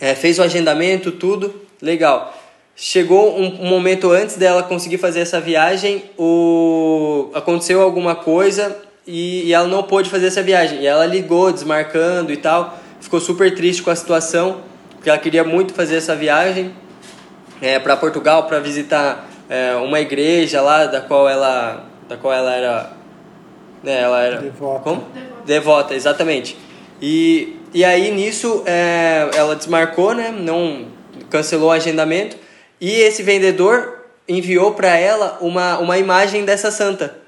é, fez o agendamento, tudo, legal. Chegou um, um, momento antes dela conseguir fazer essa viagem, o, aconteceu alguma coisa e, e ela não pôde fazer essa viagem. E ela ligou, desmarcando e tal, ficou super triste com a situação, porque ela queria muito fazer essa viagem é, para Portugal para visitar é, uma igreja lá da qual ela, da qual ela era, né, ela era devota. Como? Devota. devota, exatamente. E, e aí nisso é, ela desmarcou, né, não cancelou o agendamento e esse vendedor enviou para ela uma, uma imagem dessa santa.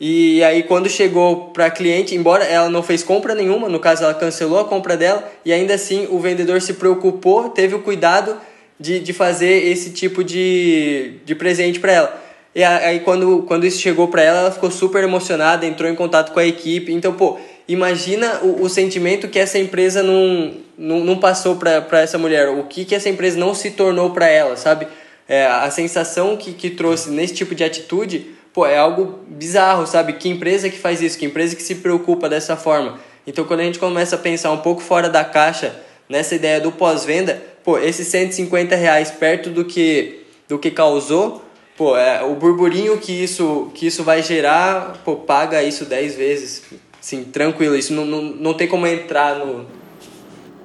E aí quando chegou para a cliente, embora ela não fez compra nenhuma, no caso ela cancelou a compra dela, e ainda assim o vendedor se preocupou, teve o cuidado de, de fazer esse tipo de, de presente para ela. E aí quando, quando isso chegou para ela, ela ficou super emocionada, entrou em contato com a equipe. Então, pô, imagina o, o sentimento que essa empresa não, não, não passou para essa mulher, o que, que essa empresa não se tornou para ela, sabe? É, a sensação que, que trouxe nesse tipo de atitude, pô, é algo bizarro, sabe? Que empresa que faz isso? Que empresa que se preocupa dessa forma? Então, quando a gente começa a pensar um pouco fora da caixa nessa ideia do pós-venda, pô, esses 150 reais perto do que, do que causou, pô, é, o burburinho que isso, que isso vai gerar, pô, paga isso 10 vezes. Sim, tranquilo, isso não, não, não tem como entrar no.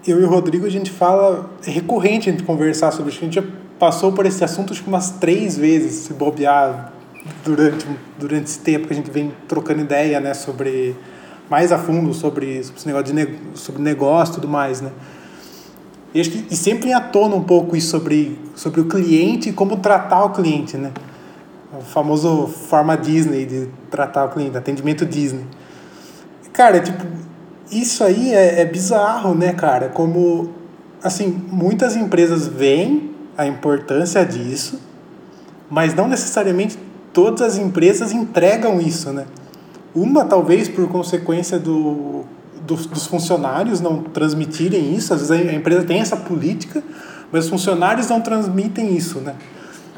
Eu e o Rodrigo, a gente fala, é recorrente a gente conversar sobre isso. A gente já passou por esse assunto acho que umas três vezes, se bobear, durante, durante esse tempo que a gente vem trocando ideia, né, sobre mais a fundo sobre, sobre esse negócio de sobre negócio e tudo mais, né? E, acho que, e sempre à tona um pouco isso sobre, sobre o cliente e como tratar o cliente, né? O famoso forma Disney de tratar o cliente, atendimento Disney. Cara, tipo, isso aí é, é bizarro, né, cara? Como, assim, muitas empresas veem a importância disso, mas não necessariamente todas as empresas entregam isso, né? Uma, talvez, por consequência do dos, dos funcionários não transmitirem isso. Às vezes a empresa tem essa política, mas os funcionários não transmitem isso, né?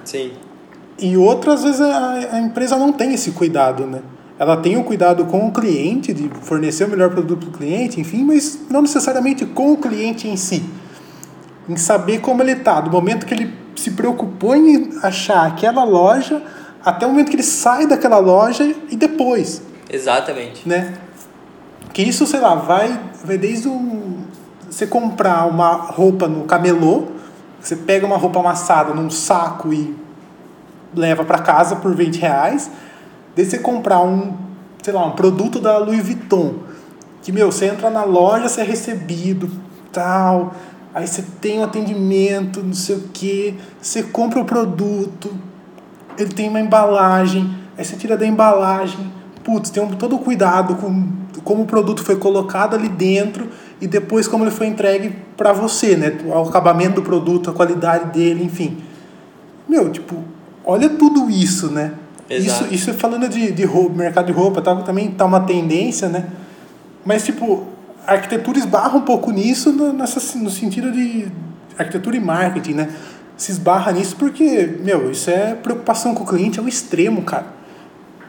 Sim. E outras vezes a, a empresa não tem esse cuidado, né? Ela tem o cuidado com o cliente, de fornecer o melhor produto para o cliente, enfim, mas não necessariamente com o cliente em si. Em saber como ele está, do momento que ele se preocupou em achar aquela loja, até o momento que ele sai daquela loja e depois. Exatamente. Né? Que isso, sei lá, vai, vai desde um, você comprar uma roupa no camelô, você pega uma roupa amassada num saco e leva para casa por 20 reais, desde você comprar um, sei lá, um produto da Louis Vuitton, que, meu, você entra na loja, você é recebido, tal, aí você tem um atendimento, não sei o que, você compra o produto, ele tem uma embalagem, aí você tira da embalagem, putz, tem um, todo o cuidado com como o produto foi colocado ali dentro e depois como ele foi entregue para você, né? O acabamento do produto, a qualidade dele, enfim. Meu, tipo, olha tudo isso, né? Exato. Isso, isso falando de, de roupa, mercado de roupa, tá, também tá uma tendência, né? Mas, tipo, a arquitetura esbarra um pouco nisso no, nessa, no sentido de arquitetura e marketing, né? Se esbarra nisso porque, meu, isso é preocupação com o cliente ao extremo, cara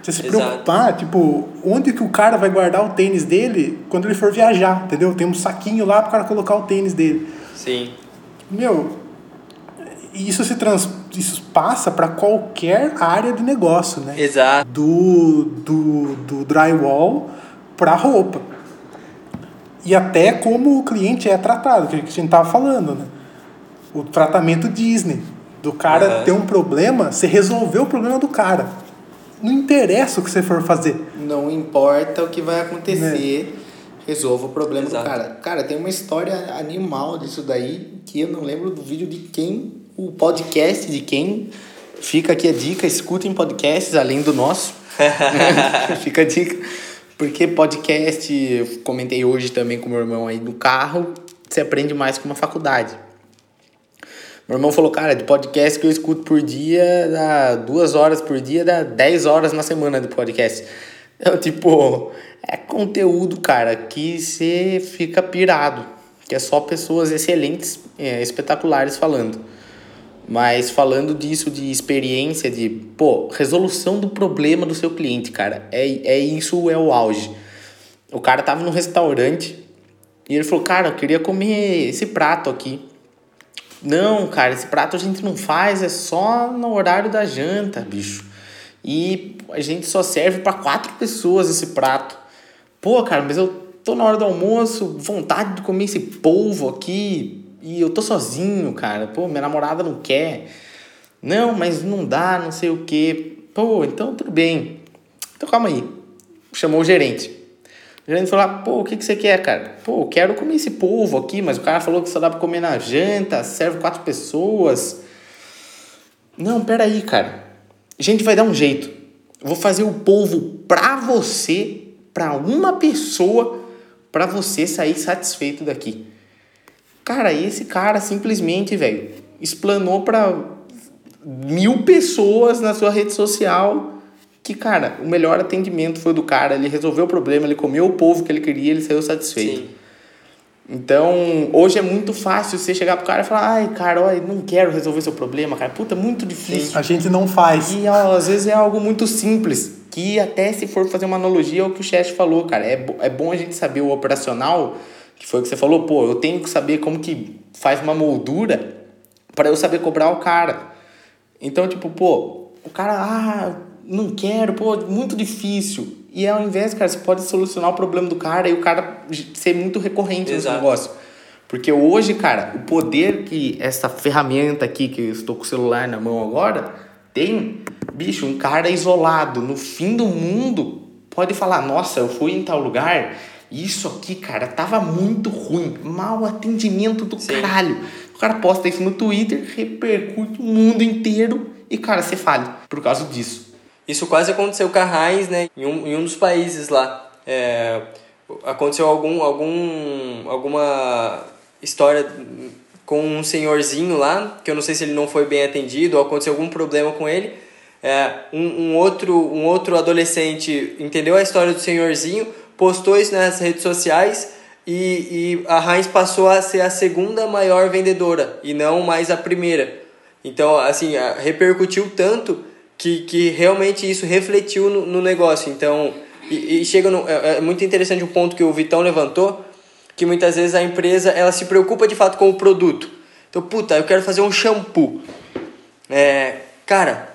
Você se Exato. preocupar, tipo, onde que o cara vai guardar o tênis dele quando ele for viajar, entendeu? Tem um saquinho lá pro cara colocar o tênis dele. Sim. Meu, isso se trans, isso passa para qualquer área de negócio, né? Exato. Do, do, do drywall para roupa. E até como o cliente é tratado, que a gente tava falando, né? O tratamento Disney. Do cara Aham. ter um problema, você resolveu o problema do cara. Não interessa o que você for fazer. Não importa o que vai acontecer, resolva o problema Exato. do cara. Cara, tem uma história animal disso daí, que eu não lembro do vídeo de quem, o podcast de quem. Fica aqui a dica, escutem podcasts além do nosso. Fica a dica. Porque podcast, eu comentei hoje também com meu irmão aí no carro, você aprende mais que uma faculdade. Meu irmão falou, cara, de podcast que eu escuto por dia, dá duas horas por dia, dá 10 horas na semana de podcast. Eu, tipo, é conteúdo, cara, que você fica pirado. Que é só pessoas excelentes, é, espetaculares falando. Mas falando disso de experiência, de, pô, resolução do problema do seu cliente, cara. É, é isso, é o auge. O cara tava no restaurante e ele falou, cara, eu queria comer esse prato aqui. Não, cara, esse prato a gente não faz, é só no horário da janta, bicho. E a gente só serve para quatro pessoas esse prato. Pô, cara, mas eu tô na hora do almoço, vontade de comer esse polvo aqui, e eu tô sozinho, cara. Pô, minha namorada não quer. Não, mas não dá, não sei o quê. Pô, então tudo bem. Então calma aí. Chamou o gerente. O gerente falou, pô, o que, que você quer, cara? Pô, quero comer esse polvo aqui, mas o cara falou que só dá pra comer na janta, serve quatro pessoas. Não, peraí, cara. A gente vai dar um jeito. Eu vou fazer o polvo pra você, pra uma pessoa, pra você sair satisfeito daqui. Cara, esse cara simplesmente, velho, explanou pra mil pessoas na sua rede social que, cara, o melhor atendimento foi do cara. Ele resolveu o problema, ele comeu o povo que ele queria, ele saiu satisfeito. Sim. Então, hoje é muito fácil você chegar pro cara e falar: ai, cara, olha, não quero resolver seu problema, cara. Puta, muito difícil. A gente não faz. E ó, às vezes é algo muito simples, que até se for fazer uma analogia é o que o chefe falou, cara. É, é bom a gente saber o operacional, que foi o que você falou, pô, eu tenho que saber como que faz uma moldura para eu saber cobrar o cara. Então, tipo, pô, o cara, ah, não quero, pô, muito difícil. E ao invés, cara, você pode solucionar o problema do cara e o cara ser muito recorrente nesse Exato. negócio. Porque hoje, cara, o poder que essa ferramenta aqui, que eu estou com o celular na mão agora, tem, bicho, um cara isolado no fim do mundo pode falar: Nossa, eu fui em tal lugar, isso aqui, cara, tava muito ruim, mau atendimento do Sim. caralho. O cara posta isso no Twitter, repercute o mundo inteiro e, cara, você fala por causa disso. Isso quase aconteceu com a Heinz, né? Em um, em um dos países lá. É, aconteceu algum, algum, alguma história com um senhorzinho lá, que eu não sei se ele não foi bem atendido ou aconteceu algum problema com ele. É, um, um, outro, um outro adolescente entendeu a história do senhorzinho, postou isso nas redes sociais e, e a Heinz passou a ser a segunda maior vendedora e não mais a primeira. Então, assim, repercutiu tanto que, que realmente isso refletiu no, no negócio. Então, e, e chega no, é, é muito interessante um ponto que o Vitão levantou, que muitas vezes a empresa ela se preocupa de fato com o produto. Então, puta, eu quero fazer um shampoo. É, cara,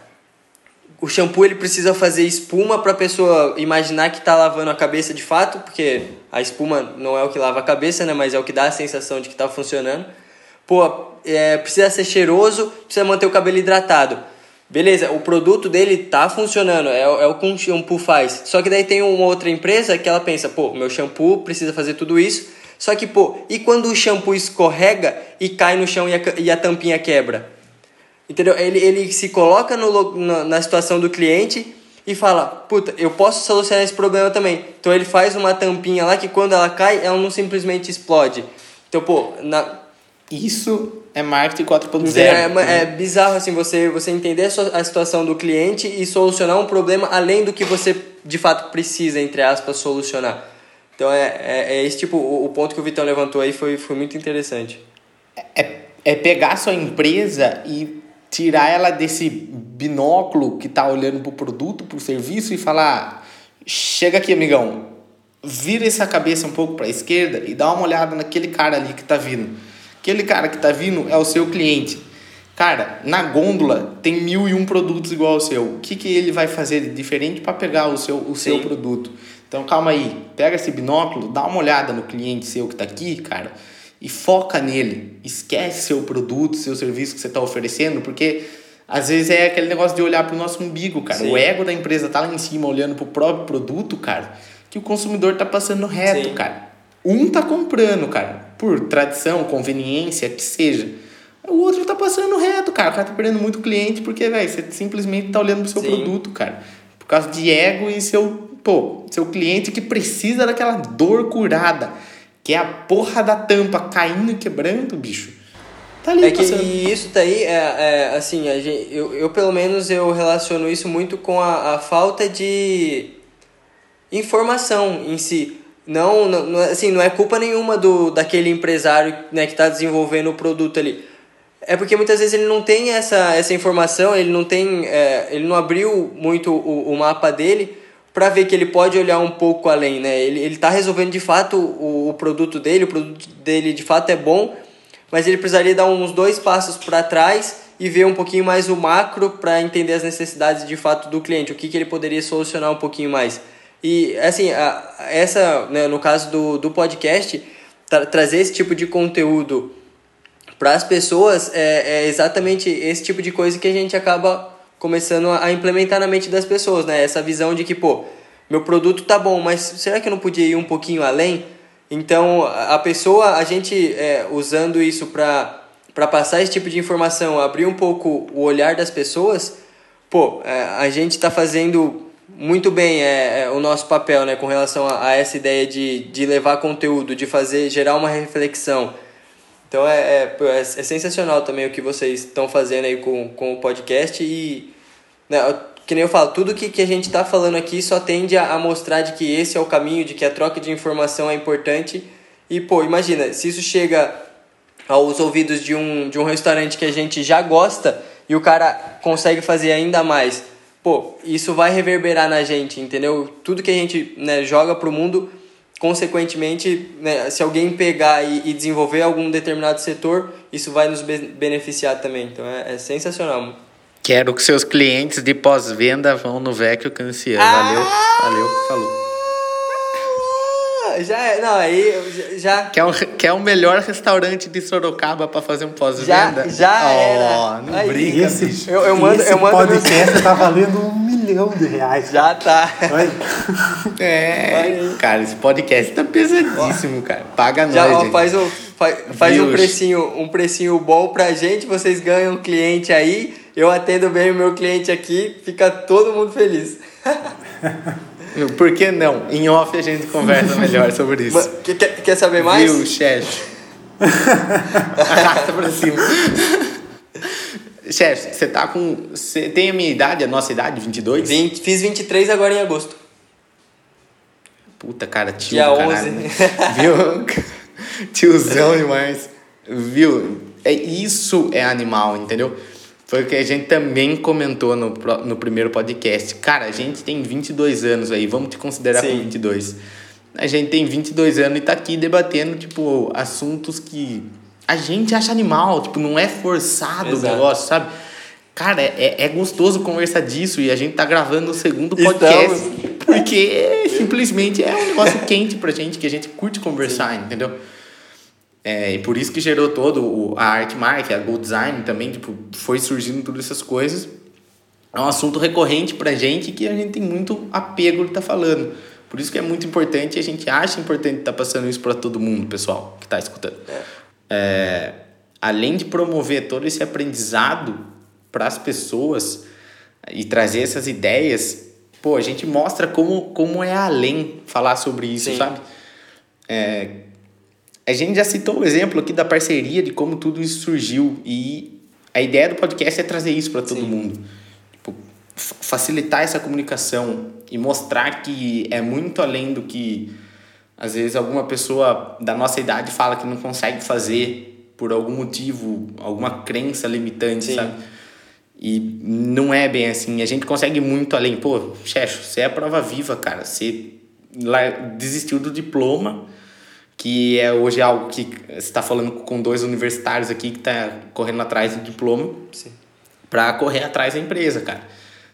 o shampoo ele precisa fazer espuma para a pessoa imaginar que tá lavando a cabeça de fato, porque a espuma não é o que lava a cabeça, né, mas é o que dá a sensação de que tá funcionando. Pô, é, precisa ser cheiroso, precisa manter o cabelo hidratado. Beleza, o produto dele tá funcionando, é, é o que um shampoo faz. Só que daí tem uma outra empresa que ela pensa, pô, meu shampoo precisa fazer tudo isso. Só que, pô, e quando o shampoo escorrega e cai no chão e a, e a tampinha quebra? Entendeu? Ele, ele se coloca no, na, na situação do cliente e fala: Puta, eu posso solucionar esse problema também. Então ele faz uma tampinha lá que quando ela cai, ela não simplesmente explode. Então, pô, na, Isso é marketing 4.0. é, é bizarro assim você, você entender a, situação do cliente e solucionar um problema além do que você de fato precisa, entre aspas, solucionar. Então é, é, é esse tipo, o, o ponto que o Vitão levantou aí foi, foi muito interessante. é, é pegar sua empresa e tirar ela desse binóculo que tá olhando pro produto, pro serviço e falar: chega aqui, amigão, vira essa cabeça um pouco para a esquerda e dá uma olhada naquele cara ali que tá vindo. Aquele cara que tá vindo é o seu cliente. Cara, na gôndola tem mil e um produtos igual ao seu. O que, que ele vai fazer de diferente para pegar o seu, o seu produto? Então calma aí, pega esse binóculo, dá uma olhada no cliente seu que está aqui, cara, e foca nele. Esquece seu produto, seu serviço que você está oferecendo, porque às vezes é aquele negócio de olhar para o nosso umbigo, cara. Sim. O ego da empresa tá lá em cima olhando para o próprio produto, cara, que o consumidor tá passando reto, Sim. cara. Um tá comprando, cara, por tradição, conveniência, que seja. O outro tá passando reto, cara. O cara tá perdendo muito cliente porque, velho, você simplesmente tá olhando pro seu Sim. produto, cara. Por causa de ego e seu, pô, seu cliente que precisa daquela dor curada, que é a porra da tampa caindo e quebrando, bicho. Tá ali é que isso daí é, é assim, a gente, eu, eu pelo menos eu relaciono isso muito com a, a falta de informação em si. Não, não, assim, não é culpa nenhuma do, daquele empresário né, que está desenvolvendo o produto ali. É porque muitas vezes ele não tem essa, essa informação, ele não tem, é, ele não abriu muito o, o mapa dele para ver que ele pode olhar um pouco além, né? Ele ele está resolvendo de fato o, o produto dele, o produto dele de fato é bom, mas ele precisaria dar uns dois passos para trás e ver um pouquinho mais o macro para entender as necessidades de fato do cliente, o que, que ele poderia solucionar um pouquinho mais. E assim, a, essa, né, no caso do, do podcast, tra trazer esse tipo de conteúdo para as pessoas é, é exatamente esse tipo de coisa que a gente acaba começando a implementar na mente das pessoas, né? Essa visão de que, pô, meu produto tá bom, mas será que eu não podia ir um pouquinho além? Então, a pessoa, a gente é, usando isso para para passar esse tipo de informação, abrir um pouco o olhar das pessoas, pô, é, a gente está fazendo muito bem é, é, o nosso papel, né, com relação a, a, essa ideia de, de levar conteúdo, de fazer, gerar uma reflexão, então é, é, é, é sensacional também o que vocês estão fazendo aí com, com o podcast e, né, que nem eu falo, tudo que, que a gente está falando aqui só tende a, a mostrar de que esse é o caminho, de que a troca de informação é importante. E, pô, imagina, se isso chega aos ouvidos de um, de um restaurante que a gente já gosta e o cara consegue fazer ainda mais, pô, isso vai reverberar na gente, entendeu? Tudo que a gente né, joga pro mundo consequentemente, né, se alguém pegar e, e, desenvolver algum determinado setor, isso vai nos be beneficiar também. Então é, é, sensacional. Quero que seus clientes de pós-venda vão no Vecchio Canciano. Ah! Valeu, valeu, falou. Já é, não, aí já. Quer, um, quer o melhor restaurante de Sorocaba para fazer um pós-venda? Já, já oh, era. Não aí, brinca, esse, bicho. Eu, eu mando, esse eu mando podcast tá valendo um milhão de reais. Já tá. É, cara, esse podcast tá pesadíssimo, cara. Paga nós, Já, ó, faz, um, faz, faz um, precinho, um precinho bom pra gente, vocês ganham um cliente aí, eu atendo bem o meu cliente aqui, fica todo mundo feliz. Por que não? Em off a gente conversa melhor sobre isso. Quer, quer saber mais? Viu, chefe? Arrasta pra cima. Chefe, você tá com. Você tem a minha idade, a nossa idade, 22? 20, fiz 23 agora em agosto. Puta, cara, tio Dia do caralho, 11. Né? Viu? Tiozão demais. Viu? É, isso é animal, entendeu? Foi o que a gente também comentou no, no primeiro podcast. Cara, a gente tem 22 anos aí, vamos te considerar Sim. como 22. A gente tem 22 anos e tá aqui debatendo, tipo, assuntos que a gente acha animal, tipo, não é forçado Exato. o negócio, sabe? Cara, é, é gostoso conversar disso e a gente tá gravando o segundo podcast Estamos. porque simplesmente é um negócio quente pra gente, que a gente curte conversar, Sim. entendeu? É, e por isso que gerou todo o, a art mark, a Gold Design também, tipo, foi surgindo todas essas coisas. É um assunto recorrente pra gente que a gente tem muito apego de tá falando. Por isso que é muito importante e a gente acha importante estar tá passando isso para todo mundo, pessoal, que está escutando. É é, além de promover todo esse aprendizado para as pessoas e trazer essas ideias, pô, a gente mostra como, como é além falar sobre isso, Sim. sabe? É, a gente já citou o exemplo aqui da parceria, de como tudo isso surgiu e a ideia do podcast é trazer isso para todo Sim. mundo. Tipo, facilitar essa comunicação e mostrar que é muito além do que às vezes alguma pessoa da nossa idade fala que não consegue fazer por algum motivo, alguma crença limitante, Sim. sabe? E não é bem assim. A gente consegue muito além. Pô, Checho, você é a prova viva, cara. Você desistiu do diploma, que é hoje algo que você está falando com dois universitários aqui que tá correndo atrás do diploma. Para correr atrás da empresa, cara.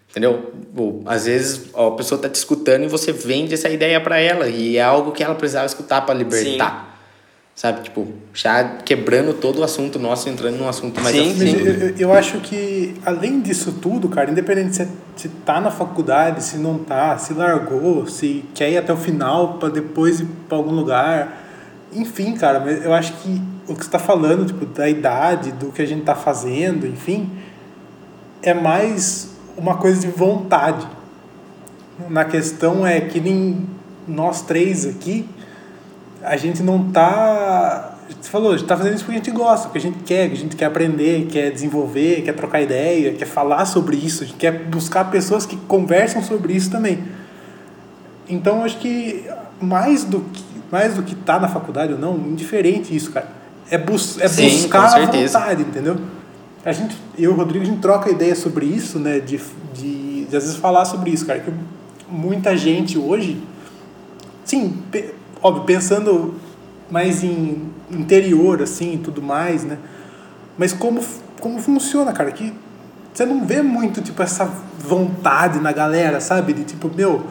Entendeu? Bom, às vezes ó, a pessoa tá te escutando e você vende essa ideia para ela e é algo que ela precisava escutar para libertar. Sim. Sabe? Tipo, já quebrando todo o assunto nosso, entrando num assunto mais sim, sim. Eu, eu, acho que, além disso tudo, cara, independente se, se tá na faculdade, se não tá, se largou, se quer ir até o final para depois ir para algum lugar. Enfim, cara, eu acho que o que você tá falando, tipo, da idade, do que a gente tá fazendo, enfim, é mais uma coisa de vontade. Na questão é que nem nós três aqui, a gente não tá. Você falou, a gente tá fazendo isso porque a gente gosta, porque a gente quer, que a gente quer aprender, quer desenvolver, quer trocar ideia, quer falar sobre isso, a gente quer buscar pessoas que conversam sobre isso também. Então acho que mais do que mais do que tá na faculdade ou não, indiferente isso, cara. É, bus é Sim, buscar a vontade, entendeu? A gente, eu e o Rodrigo, a gente troca ideia sobre isso, né? De, de, de às vezes falar sobre isso, cara. Que muita gente hoje, sim, óbvio, pensando mais em interior, assim, e tudo mais, né? Mas como, como funciona, cara? Que você não vê muito, tipo, essa vontade na galera, sabe? De tipo, meu...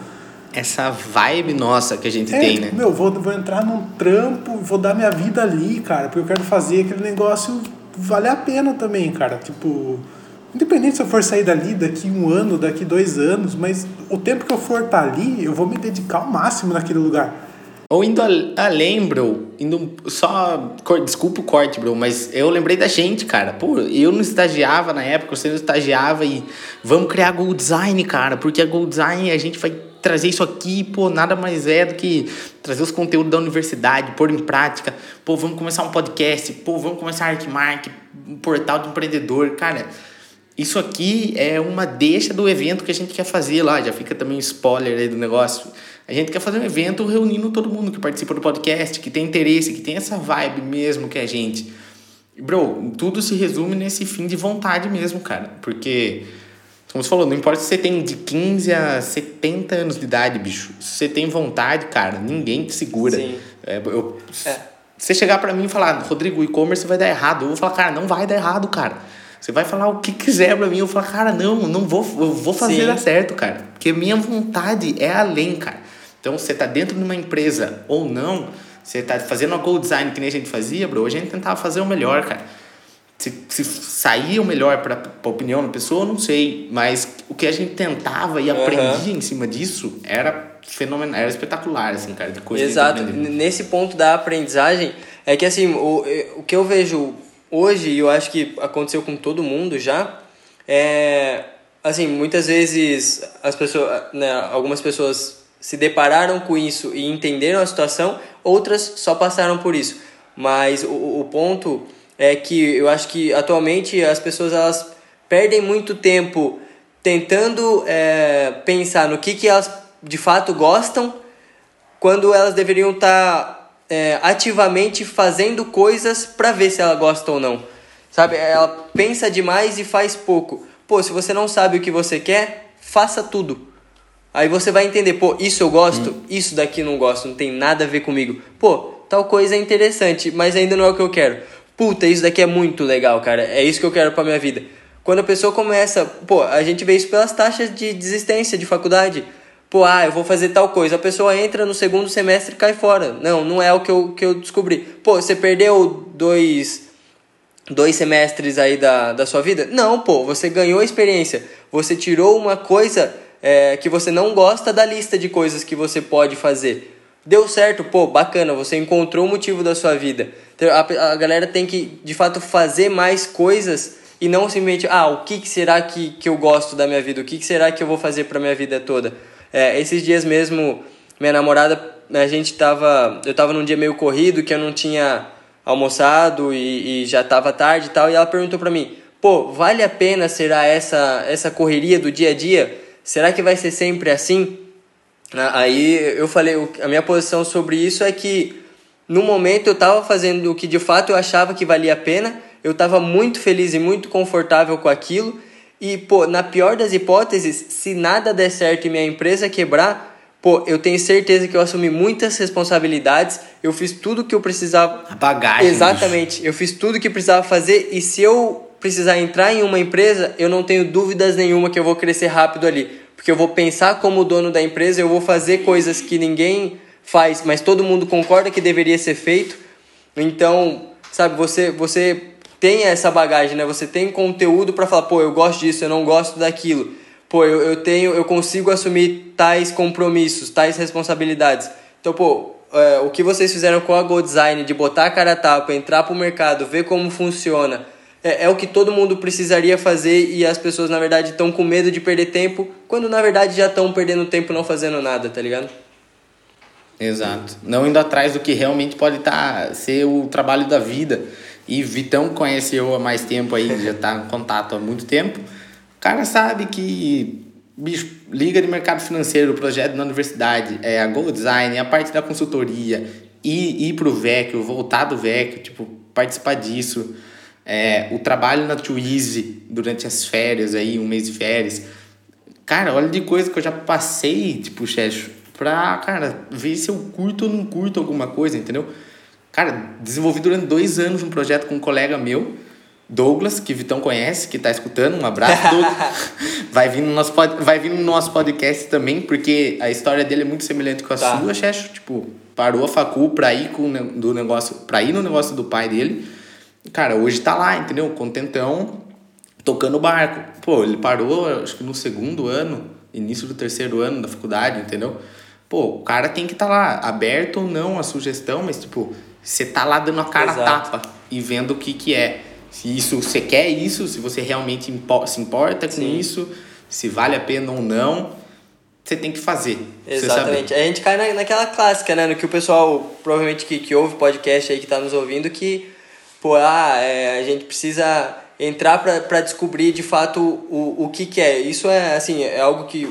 Essa vibe nossa que a gente é, tem, né? Meu, vou, vou entrar num trampo, vou dar minha vida ali, cara, porque eu quero fazer aquele negócio valer a pena também, cara. Tipo, independente se eu for sair dali daqui um ano, daqui dois anos, mas o tempo que eu for estar tá ali, eu vou me dedicar ao máximo naquele lugar. Ou indo além, bro, indo só. Desculpa o corte, bro, mas eu lembrei da gente, cara. Pô, eu não estagiava na época, você não estagiava e vamos criar Gold Design, cara, porque a Gold Design a gente vai trazer isso aqui, pô, nada mais é do que trazer os conteúdos da universidade, pôr em prática. Pô, vamos começar um podcast, pô, vamos começar a Artmark, um portal de empreendedor, cara. Isso aqui é uma deixa do evento que a gente quer fazer lá, já fica também um spoiler aí do negócio a gente quer fazer um evento reunindo todo mundo que participa do podcast, que tem interesse, que tem essa vibe mesmo que a gente. Bro, tudo se resume nesse fim de vontade mesmo, cara. Porque, como você falou, não importa se você tem de 15 a 70 anos de idade, bicho. Se você tem vontade, cara, ninguém te segura. Sim. É, eu, é. Você chegar para mim e falar, Rodrigo, o e-commerce vai dar errado. Eu vou falar, cara, não vai dar errado, cara. Você vai falar o que quiser pra mim. Eu vou falar, cara, não, não vou, eu vou fazer Sim. dar certo, cara. Porque minha vontade é além, cara. Então, você está dentro de uma empresa ou não, você está fazendo uma goal design que nem a gente fazia, bro, a gente tentava fazer o melhor, cara. Se, se saía o melhor para a opinião da pessoa, eu não sei. Mas o que a gente tentava e aprendia uhum. em cima disso era fenomenal, era espetacular, assim, cara, de coisa Exato. Nesse ponto da aprendizagem, é que assim, o, o que eu vejo hoje, e eu acho que aconteceu com todo mundo já, é assim, muitas vezes as pessoas, né, algumas pessoas se depararam com isso e entenderam a situação, outras só passaram por isso. Mas o, o ponto é que eu acho que atualmente as pessoas elas perdem muito tempo tentando é, pensar no que, que elas de fato gostam, quando elas deveriam estar tá, é, ativamente fazendo coisas para ver se ela gosta ou não. Sabe? Ela pensa demais e faz pouco. Pô, se você não sabe o que você quer, faça tudo. Aí você vai entender, pô, isso eu gosto, hum. isso daqui não gosto, não tem nada a ver comigo. Pô, tal coisa é interessante, mas ainda não é o que eu quero. Puta, isso daqui é muito legal, cara. É isso que eu quero pra minha vida. Quando a pessoa começa, pô, a gente vê isso pelas taxas de desistência de faculdade. Pô, ah, eu vou fazer tal coisa. A pessoa entra no segundo semestre e cai fora. Não, não é o que eu, que eu descobri. Pô, você perdeu dois, dois semestres aí da, da sua vida? Não, pô, você ganhou experiência. Você tirou uma coisa é, que você não gosta da lista de coisas que você pode fazer. Deu certo, pô, bacana, você encontrou o motivo da sua vida. Então, a, a galera tem que, de fato, fazer mais coisas e não simplesmente, ah, o que, que será que, que eu gosto da minha vida? O que, que será que eu vou fazer pra minha vida toda? É, esses dias mesmo, minha namorada, a gente tava. Eu tava num dia meio corrido que eu não tinha almoçado e, e já tava tarde e tal, e ela perguntou pra mim, pô, vale a pena será essa, essa correria do dia a dia? Será que vai ser sempre assim? Aí eu falei, a minha posição sobre isso é que no momento eu estava fazendo o que de fato eu achava que valia a pena, eu estava muito feliz e muito confortável com aquilo, E, pô, na pior das hipóteses, se nada der certo e minha empresa quebrar, pô, eu tenho certeza que eu assumi muitas responsabilidades, eu fiz tudo que eu precisava. A bagagem. Exatamente, eu fiz tudo que precisava fazer e se eu precisar entrar em uma empresa, eu não tenho dúvidas nenhuma que eu vou crescer rápido ali. Porque eu vou pensar como dono da empresa, eu vou fazer coisas que ninguém faz, mas todo mundo concorda que deveria ser feito. Então, sabe, você, você tem essa bagagem, né? Você tem conteúdo para falar, pô, eu gosto disso, eu não gosto daquilo. Pô, eu, eu tenho, eu consigo assumir tais compromissos, tais responsabilidades. Então, pô, é, o que vocês fizeram com a Go Design de botar a cara a tapa, entrar pro mercado, ver como funciona, é, é o que todo mundo precisaria fazer e as pessoas, na verdade, estão com medo de perder tempo, quando na verdade já estão perdendo tempo não fazendo nada, tá ligado? Exato. Não indo atrás do que realmente pode tá, ser o trabalho da vida. E Vitão conhece eu há mais tempo aí, já está em contato há muito tempo. O cara sabe que bicho, liga de mercado financeiro, projeto na universidade, é a Go Design, a parte da consultoria, ir, ir pro VEC, voltar do VEC, tipo, participar disso. É, o trabalho na Twizy durante as férias aí, um mês de férias. Cara, olha de coisa que eu já passei, tipo, Checho, pra, cara, ver se eu curto ou não curto alguma coisa, entendeu? Cara, desenvolvi durante dois anos um projeto com um colega meu, Douglas, que Vitão conhece, que está escutando. Um abraço, Douglas. vai, vir no nosso pod, vai vir no nosso podcast também, porque a história dele é muito semelhante com a tá. sua, Checho. Tipo, parou a facul pra ir, com, do negócio, pra ir no negócio do pai dele. Cara, hoje tá lá, entendeu? Contentão, tocando barco. Pô, ele parou, acho que no segundo ano, início do terceiro ano da faculdade, entendeu? Pô, o cara tem que estar tá lá, aberto ou não a sugestão, mas tipo, você tá lá dando a cara Exato. tapa e vendo o que que é. Se isso você quer isso, se você realmente impo se importa com Sim. isso, se vale a pena ou não, você tem que fazer. Exatamente. A gente cai na, naquela clássica, né? No que o pessoal, provavelmente que, que ouve podcast aí, que tá nos ouvindo, que, pô, ah, é, a gente precisa entrar para descobrir de fato o, o que, que é. Isso é, assim, é algo que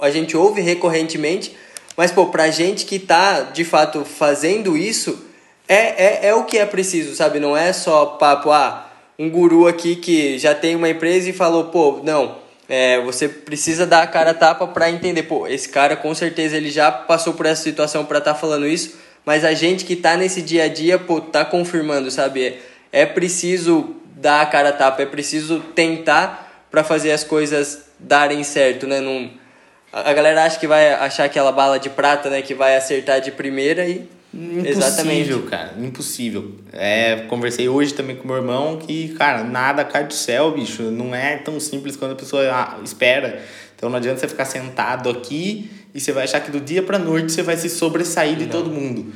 a gente ouve recorrentemente, mas, pô, pra gente que tá, de fato, fazendo isso é, é, é o que é preciso, sabe? Não é só papo, ah, um guru aqui que já tem uma empresa e falou, pô, não, é, você precisa dar a cara a tapa para entender, pô, esse cara com certeza ele já passou por essa situação para estar tá falando isso, mas a gente que tá nesse dia a dia, pô, tá confirmando, sabe? É, é preciso dar a cara a tapa, é preciso tentar para fazer as coisas darem certo, né? Não, a galera acha que vai achar aquela bala de prata, né, que vai acertar de primeira e Impossível, Exatamente. cara. Impossível. É, conversei hoje também com meu irmão que, cara, nada cai do céu, bicho. Não é tão simples quando a pessoa ah, espera. Então não adianta você ficar sentado aqui e você vai achar que do dia pra noite você vai se sobressair de não. todo mundo.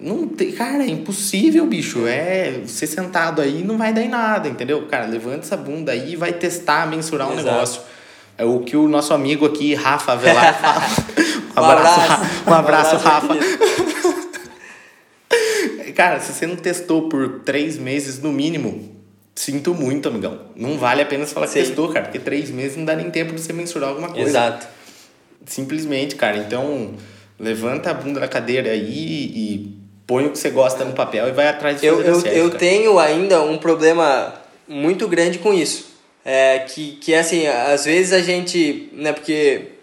Não tem, cara, é impossível, bicho. É, você sentado aí não vai dar em nada, entendeu? Cara, levanta essa bunda aí e vai testar, mensurar um negócio. É o que o nosso amigo aqui, Rafa Avelar, fala. Um abraço, um abraço, um abraço Rafa. Cara, se você não testou por três meses no mínimo, sinto muito, amigão. Não vale a pena você falar Sim. que testou, cara, porque três meses não dá nem tempo de você mensurar alguma coisa. Exato. Simplesmente, cara. Então, levanta a bunda da cadeira aí e põe o que você gosta no papel e vai atrás de eu, fazer eu, certo, eu tenho ainda um problema muito grande com isso. É, que, que é assim, às vezes a gente, né, porque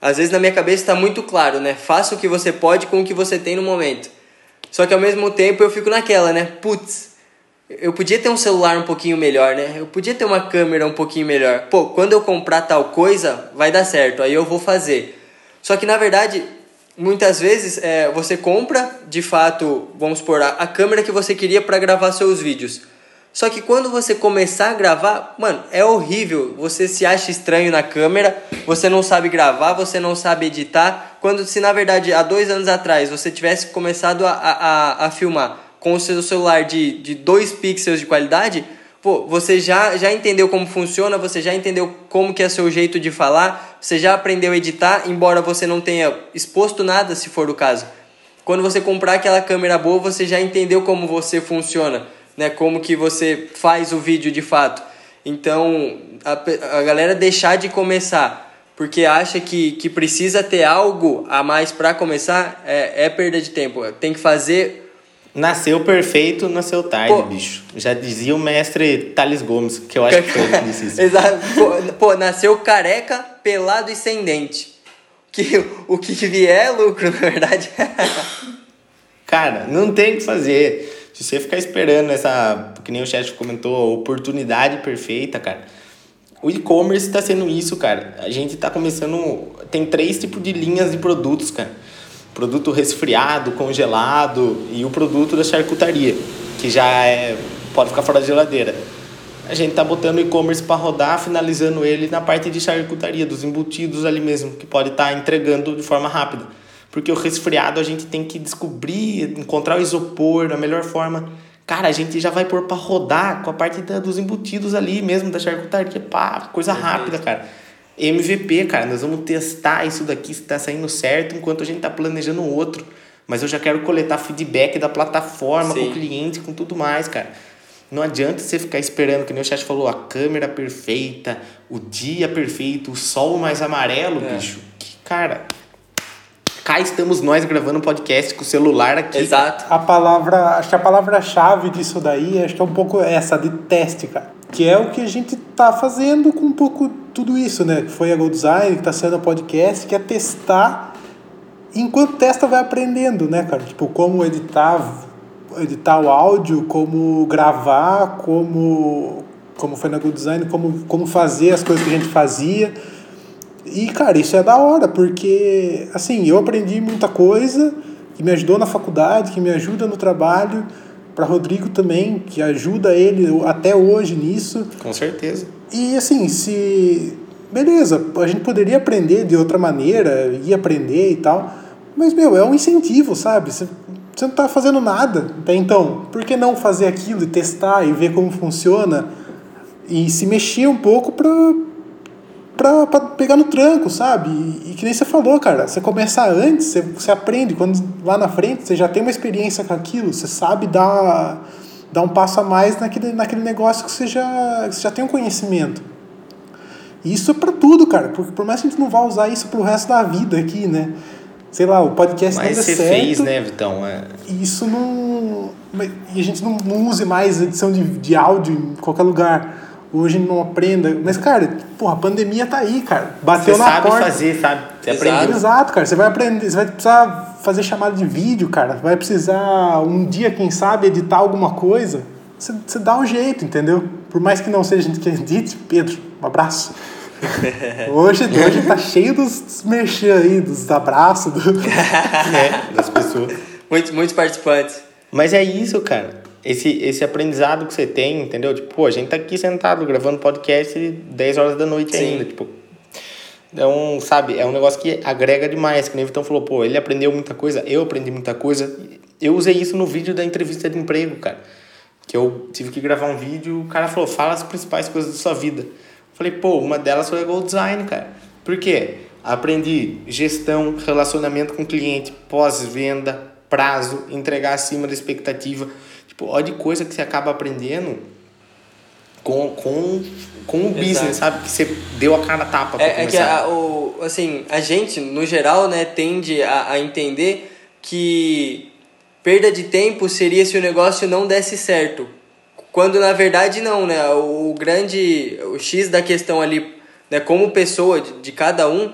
às vezes na minha cabeça está muito claro, né? Faça o que você pode com o que você tem no momento. Só que ao mesmo tempo eu fico naquela, né? Putz, eu podia ter um celular um pouquinho melhor, né? Eu podia ter uma câmera um pouquinho melhor. Pô, quando eu comprar tal coisa, vai dar certo, aí eu vou fazer. Só que na verdade, muitas vezes é, você compra de fato, vamos supor, a, a câmera que você queria para gravar seus vídeos. Só que quando você começar a gravar, mano, é horrível. Você se acha estranho na câmera, você não sabe gravar, você não sabe editar. Quando se na verdade há dois anos atrás você tivesse começado a, a, a filmar com o seu celular de, de 2 pixels de qualidade, pô, você já, já entendeu como funciona, você já entendeu como que é seu jeito de falar, você já aprendeu a editar, embora você não tenha exposto nada, se for o caso. Quando você comprar aquela câmera boa, você já entendeu como você funciona né? Como que você faz o vídeo de fato. Então, a, a galera deixar de começar porque acha que, que precisa ter algo a mais para começar é, é perda de tempo. Tem que fazer Nasceu perfeito, nasceu tarde, Pô. bicho. Já dizia o mestre Thales Gomes, que eu acho que foi que disse isso. Exato. Pô, pô, nasceu careca, pelado e sem dente. Que, o que vier é lucro, na verdade. Cara, não tem o que fazer. Se você ficar esperando essa, que nem o chat comentou, oportunidade perfeita, cara. O e-commerce está sendo isso, cara. A gente está começando. Tem três tipos de linhas de produtos, cara: produto resfriado, congelado e o produto da charcutaria, que já é, pode ficar fora da geladeira. A gente tá botando o e-commerce para rodar, finalizando ele na parte de charcutaria, dos embutidos ali mesmo, que pode estar entregando de forma rápida. Porque o resfriado a gente tem que descobrir, encontrar o isopor da melhor forma. Cara, a gente já vai pôr para rodar com a parte da, dos embutidos ali mesmo, da charcutaria. Pá, coisa rápida, cara. MVP, cara, nós vamos testar isso daqui se tá saindo certo enquanto a gente tá planejando outro. Mas eu já quero coletar feedback da plataforma, Sim. com o cliente, com tudo mais, cara. Não adianta você ficar esperando, que nem o chat falou, a câmera perfeita, o dia perfeito, o sol mais amarelo, É. bicho. Que, cara, cá estamos nós gravando um podcast com o celular aqui. Exato. A palavra, acho que a palavra-chave disso daí, acho que é um pouco essa de teste, cara. Que é o que a gente tá fazendo com um pouco tudo isso, né? Que foi a Go Design, que tá sendo o podcast, que é testar. Enquanto testa, vai aprendendo, né, cara? Tipo, como editar, editar o áudio, como gravar, como, como foi na Go Design, como, como fazer as coisas que a gente fazia. E, cara, isso é da hora, porque, assim, eu aprendi muita coisa que me ajudou na faculdade, que me ajuda no trabalho, para Rodrigo também, que ajuda ele até hoje nisso. Com certeza. E, assim, se. Beleza, a gente poderia aprender de outra maneira, ir aprender e tal, mas, meu, é um incentivo, sabe? Você, você não tá fazendo nada até então, por que não fazer aquilo e testar e ver como funciona e se mexer um pouco pra, pra, pra pegar no tranco, sabe? E, e que nem você falou, cara, você começa antes, você, você aprende, quando lá na frente você já tem uma experiência com aquilo, você sabe dar, dar um passo a mais naquele, naquele negócio que você, já, que você já tem um conhecimento. E isso é pra tudo, cara, porque por mais que a gente não vá usar isso pro resto da vida aqui, né? Sei lá, o podcast Mas não dê você fez, né, Vitão? É. E isso não. E a gente não, não use mais edição de, de áudio em qualquer lugar. Hoje não aprenda. Mas, cara, porra, a pandemia tá aí, cara. Bateu Você na sabe porta. fazer, sabe? Você Exato. aprendeu. Exato, cara. Você vai aprender, você vai precisar fazer chamada de vídeo, cara. Vai precisar um dia, quem sabe, editar alguma coisa. Você, você dá um jeito, entendeu? Por mais que não seja a gente que edite, Pedro, um abraço. Hoje, hoje tá cheio dos, dos merchan aí, dos abraços. Do... né, das pessoas. Muitos, muitos participantes. Mas é isso, cara. Esse, esse aprendizado que você tem, entendeu? Tipo, pô, a gente tá aqui sentado gravando podcast 10 horas da noite Sim. ainda, tipo. Então, sabe, é um negócio que agrega demais. Que nem o Vitão falou, pô, ele aprendeu muita coisa, eu aprendi muita coisa. Eu usei isso no vídeo da entrevista de emprego, cara. Que eu tive que gravar um vídeo, o cara falou, fala as principais coisas da sua vida. Eu falei, pô, uma delas foi Gold Design, cara. Por quê? Aprendi gestão, relacionamento com o cliente, pós-venda, prazo, entregar acima da expectativa. Tipo, olha de coisa que você acaba aprendendo com, com, com o business, sabe? Que você deu a cara tapa pra É, é que começar. a, o, assim, a gente, no geral, né, tende a, a entender que perda de tempo seria se o negócio não desse certo. Quando na verdade não, né? O grande, o X da questão ali, né, como pessoa de, de cada um,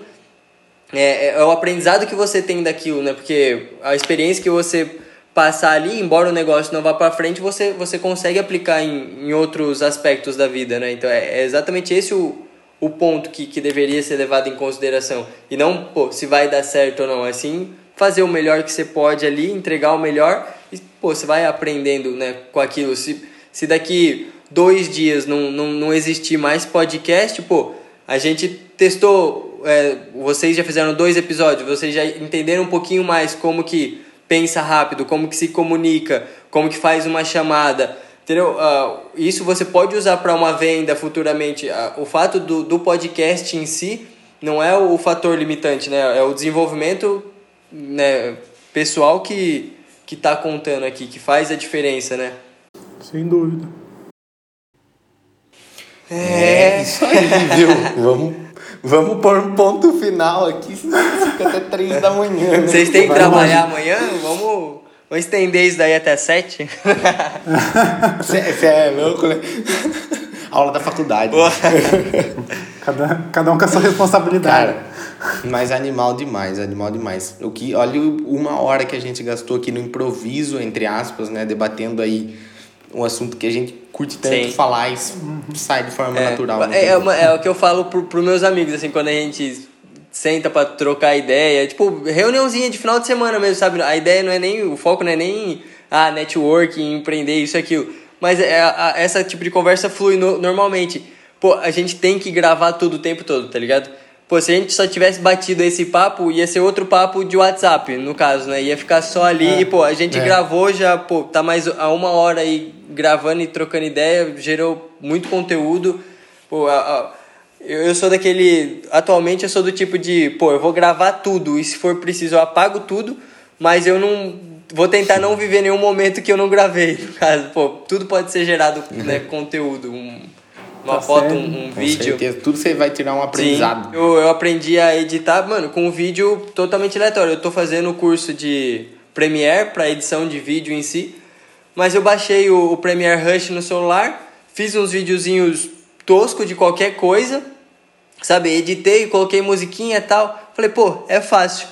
é, é o aprendizado que você tem daquilo, né? Porque a experiência que você passar ali, embora o negócio não vá para frente, você, você consegue aplicar em, em outros aspectos da vida, né? Então é, é exatamente esse o, o ponto que, que deveria ser levado em consideração. E não, pô, se vai dar certo ou não. Assim, fazer o melhor que você pode ali, entregar o melhor e, pô, você vai aprendendo, né, com aquilo. Se, se daqui dois dias não, não, não existir mais podcast, pô, a gente testou, é, vocês já fizeram dois episódios, vocês já entenderam um pouquinho mais como que pensa rápido, como que se comunica, como que faz uma chamada, entendeu? Ah, isso você pode usar para uma venda futuramente. Ah, o fato do, do podcast em si não é o fator limitante, né? É o desenvolvimento né, pessoal que que tá contando aqui, que faz a diferença, né? Sem dúvida. É isso aí, viu? vamos, vamos pôr um ponto final aqui, senão fica até três da manhã. né? Vocês têm que Vai trabalhar amanhã? Vamos Vamos estender isso daí até sete? Você é louco, né? Aula da faculdade. Cada, cada um com a sua responsabilidade. Cara, mas animal demais, animal demais. O que, olha uma hora que a gente gastou aqui no improviso, entre aspas, né? Debatendo aí um assunto que a gente curte tanto Sim. falar e sai de forma natural. não É, é, uma- é o que eu falo pro, pros meus amigos, assim, quando a gente senta pra trocar ideia. Tipo, reuniãozinha de final de semana mesmo, sabe? A ideia não é nem. O foco não é nem ah, networking, empreender, isso e aquilo. Mas é, a- essa tipo de conversa flui no- normalmente. Pô, a gente tem que gravar tudo o tempo todo, tá ligado? Pô, se a gente só tivesse batido esse papo, ia ser outro papo de WhatsApp, no caso, né? Ia ficar só ali e, pô, a gente É. gravou já, pô, tá mais a uma hora aí gravando e trocando ideia, gerou muito conteúdo. Pô, a- a- eu, eu sou daquele. Atualmente eu sou do tipo de, pô, eu vou gravar tudo e se for preciso eu apago tudo, mas eu não. Vou tentar não viver nenhum momento que eu não gravei, no caso. Pô, tudo pode ser gerado, né, conteúdo. um- uma Tá foto, um, um Com vídeo. certeza. Tudo você vai tirar um aprendizado. Sim, eu, eu aprendi a editar, mano, com um vídeo totalmente aleatório. Eu tô fazendo o curso de Premiere para edição de vídeo em si, mas eu baixei o, o Premiere Rush no celular, fiz uns videozinhos tosco de qualquer coisa, sabe? Editei, coloquei musiquinha e tal. Falei, pô, é fácil.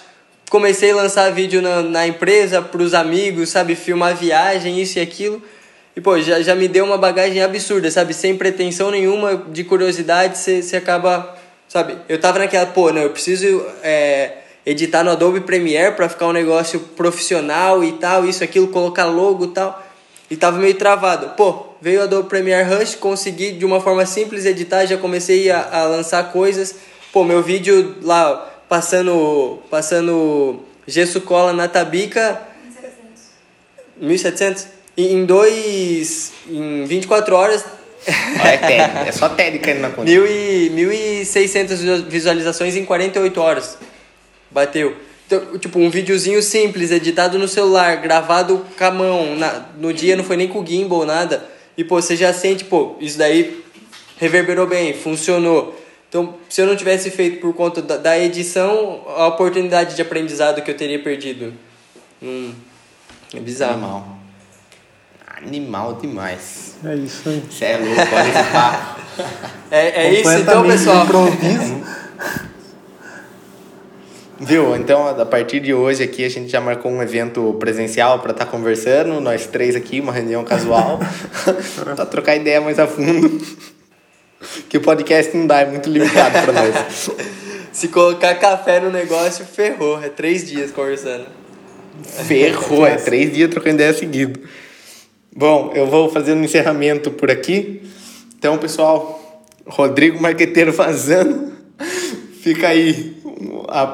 Comecei a lançar vídeo na, na empresa, pros amigos, sabe? Filmar viagem, isso e aquilo. E, pô, já, já me deu uma bagagem absurda, sabe? Sem pretensão nenhuma de curiosidade, você acaba, sabe? Eu tava naquela, pô, não, eu preciso é, editar no Adobe Premiere pra ficar um negócio profissional e tal, isso, aquilo, colocar logo e tal. E tava meio travado. Pô, veio o Adobe Premiere Rush, consegui de uma forma simples editar, já comecei a, a lançar coisas. Pô, meu vídeo lá passando, passando gesso cola na tabica, 1700. E em dois. Em 24 horas. É TED, é só caindo na conta. Mil e, 1.600 visualizações em 48 horas. Bateu. Então, tipo, um videozinho simples, editado no celular, gravado com a mão. Na, no dia não foi nem com o gimbal, nada. E, pô, você já sente, pô, isso daí reverberou bem, funcionou. Então, se eu não tivesse feito por conta da, da edição, a oportunidade de aprendizado que eu teria perdido. Hum, é bizarro. Animal. Animal demais. É isso aí. Você é louco, olha esse papo. É, é isso então, pessoal. improviso. Viu? Então, a partir de hoje aqui, a gente já marcou um evento presencial para estar conversando, nós três aqui, uma reunião casual, para trocar ideia mais a fundo. Que o podcast não dá, é muito limitado para nós. Se colocar café no negócio, ferrou. É três dias conversando. Ferrou, é três dias trocando ideia seguido. Bom, eu vou fazer um encerramento por aqui. Então, pessoal, Rodrigo Marqueteiro vazando. Fica aí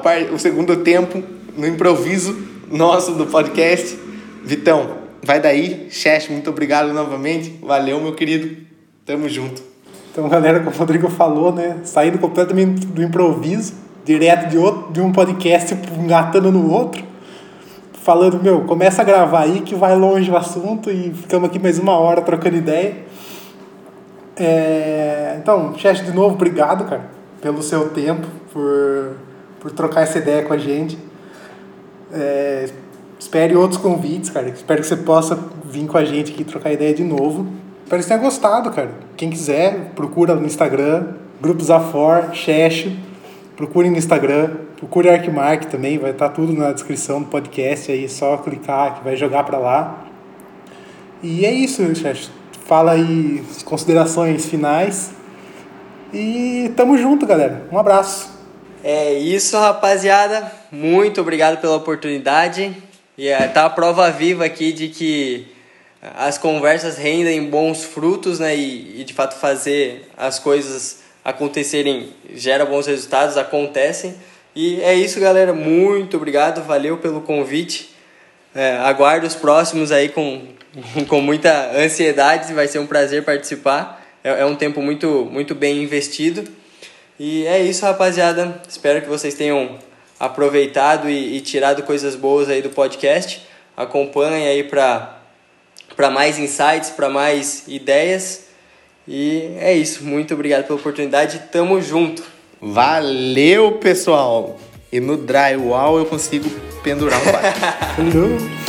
par... o segundo tempo no improviso nosso do podcast. Vitão, vai daí. Chefe, muito obrigado novamente. Valeu, meu querido. Tamo junto. Então, galera, como o Rodrigo falou, né? Saindo completamente do improviso, direto de, outro, de um podcast engatando no outro, falando, meu, começa a gravar aí que vai longe o assunto e ficamos aqui mais uma hora trocando ideia. É, então, Chest, de novo, obrigado, cara, pelo seu tempo, por, por trocar essa ideia com a gente. É, espere outros convites, cara. Espero que você possa vir com a gente aqui trocar ideia de novo. Espero que você tenha gostado, cara. Quem quiser, procura no Instagram, Grupos Afor, Checho. Procure no Instagram, procure Arquimark também, vai estar tudo na descrição do podcast aí, só clicar que vai jogar para lá. E é isso, Checho. Fala aí considerações finais. E tamo junto, galera. Um abraço. É isso, rapaziada. Muito obrigado pela oportunidade. E é, tá a prova viva aqui de que as conversas rendem bons frutos, né? E, e de fato fazer as coisas acontecerem gera bons resultados, acontecem. E é isso, galera. Muito obrigado, valeu pelo convite. É, aguardo os próximos aí com, com muita ansiedade, vai ser um prazer participar. É, é um tempo muito, muito bem investido. E é isso, rapaziada. Espero que vocês tenham aproveitado e, e tirado coisas boas aí do podcast. Acompanhem aí para mais insights, para mais ideias. E é isso. Muito obrigado pela oportunidade. Tamo junto. Valeu, pessoal! E no drywall eu consigo pendurar um. Hello.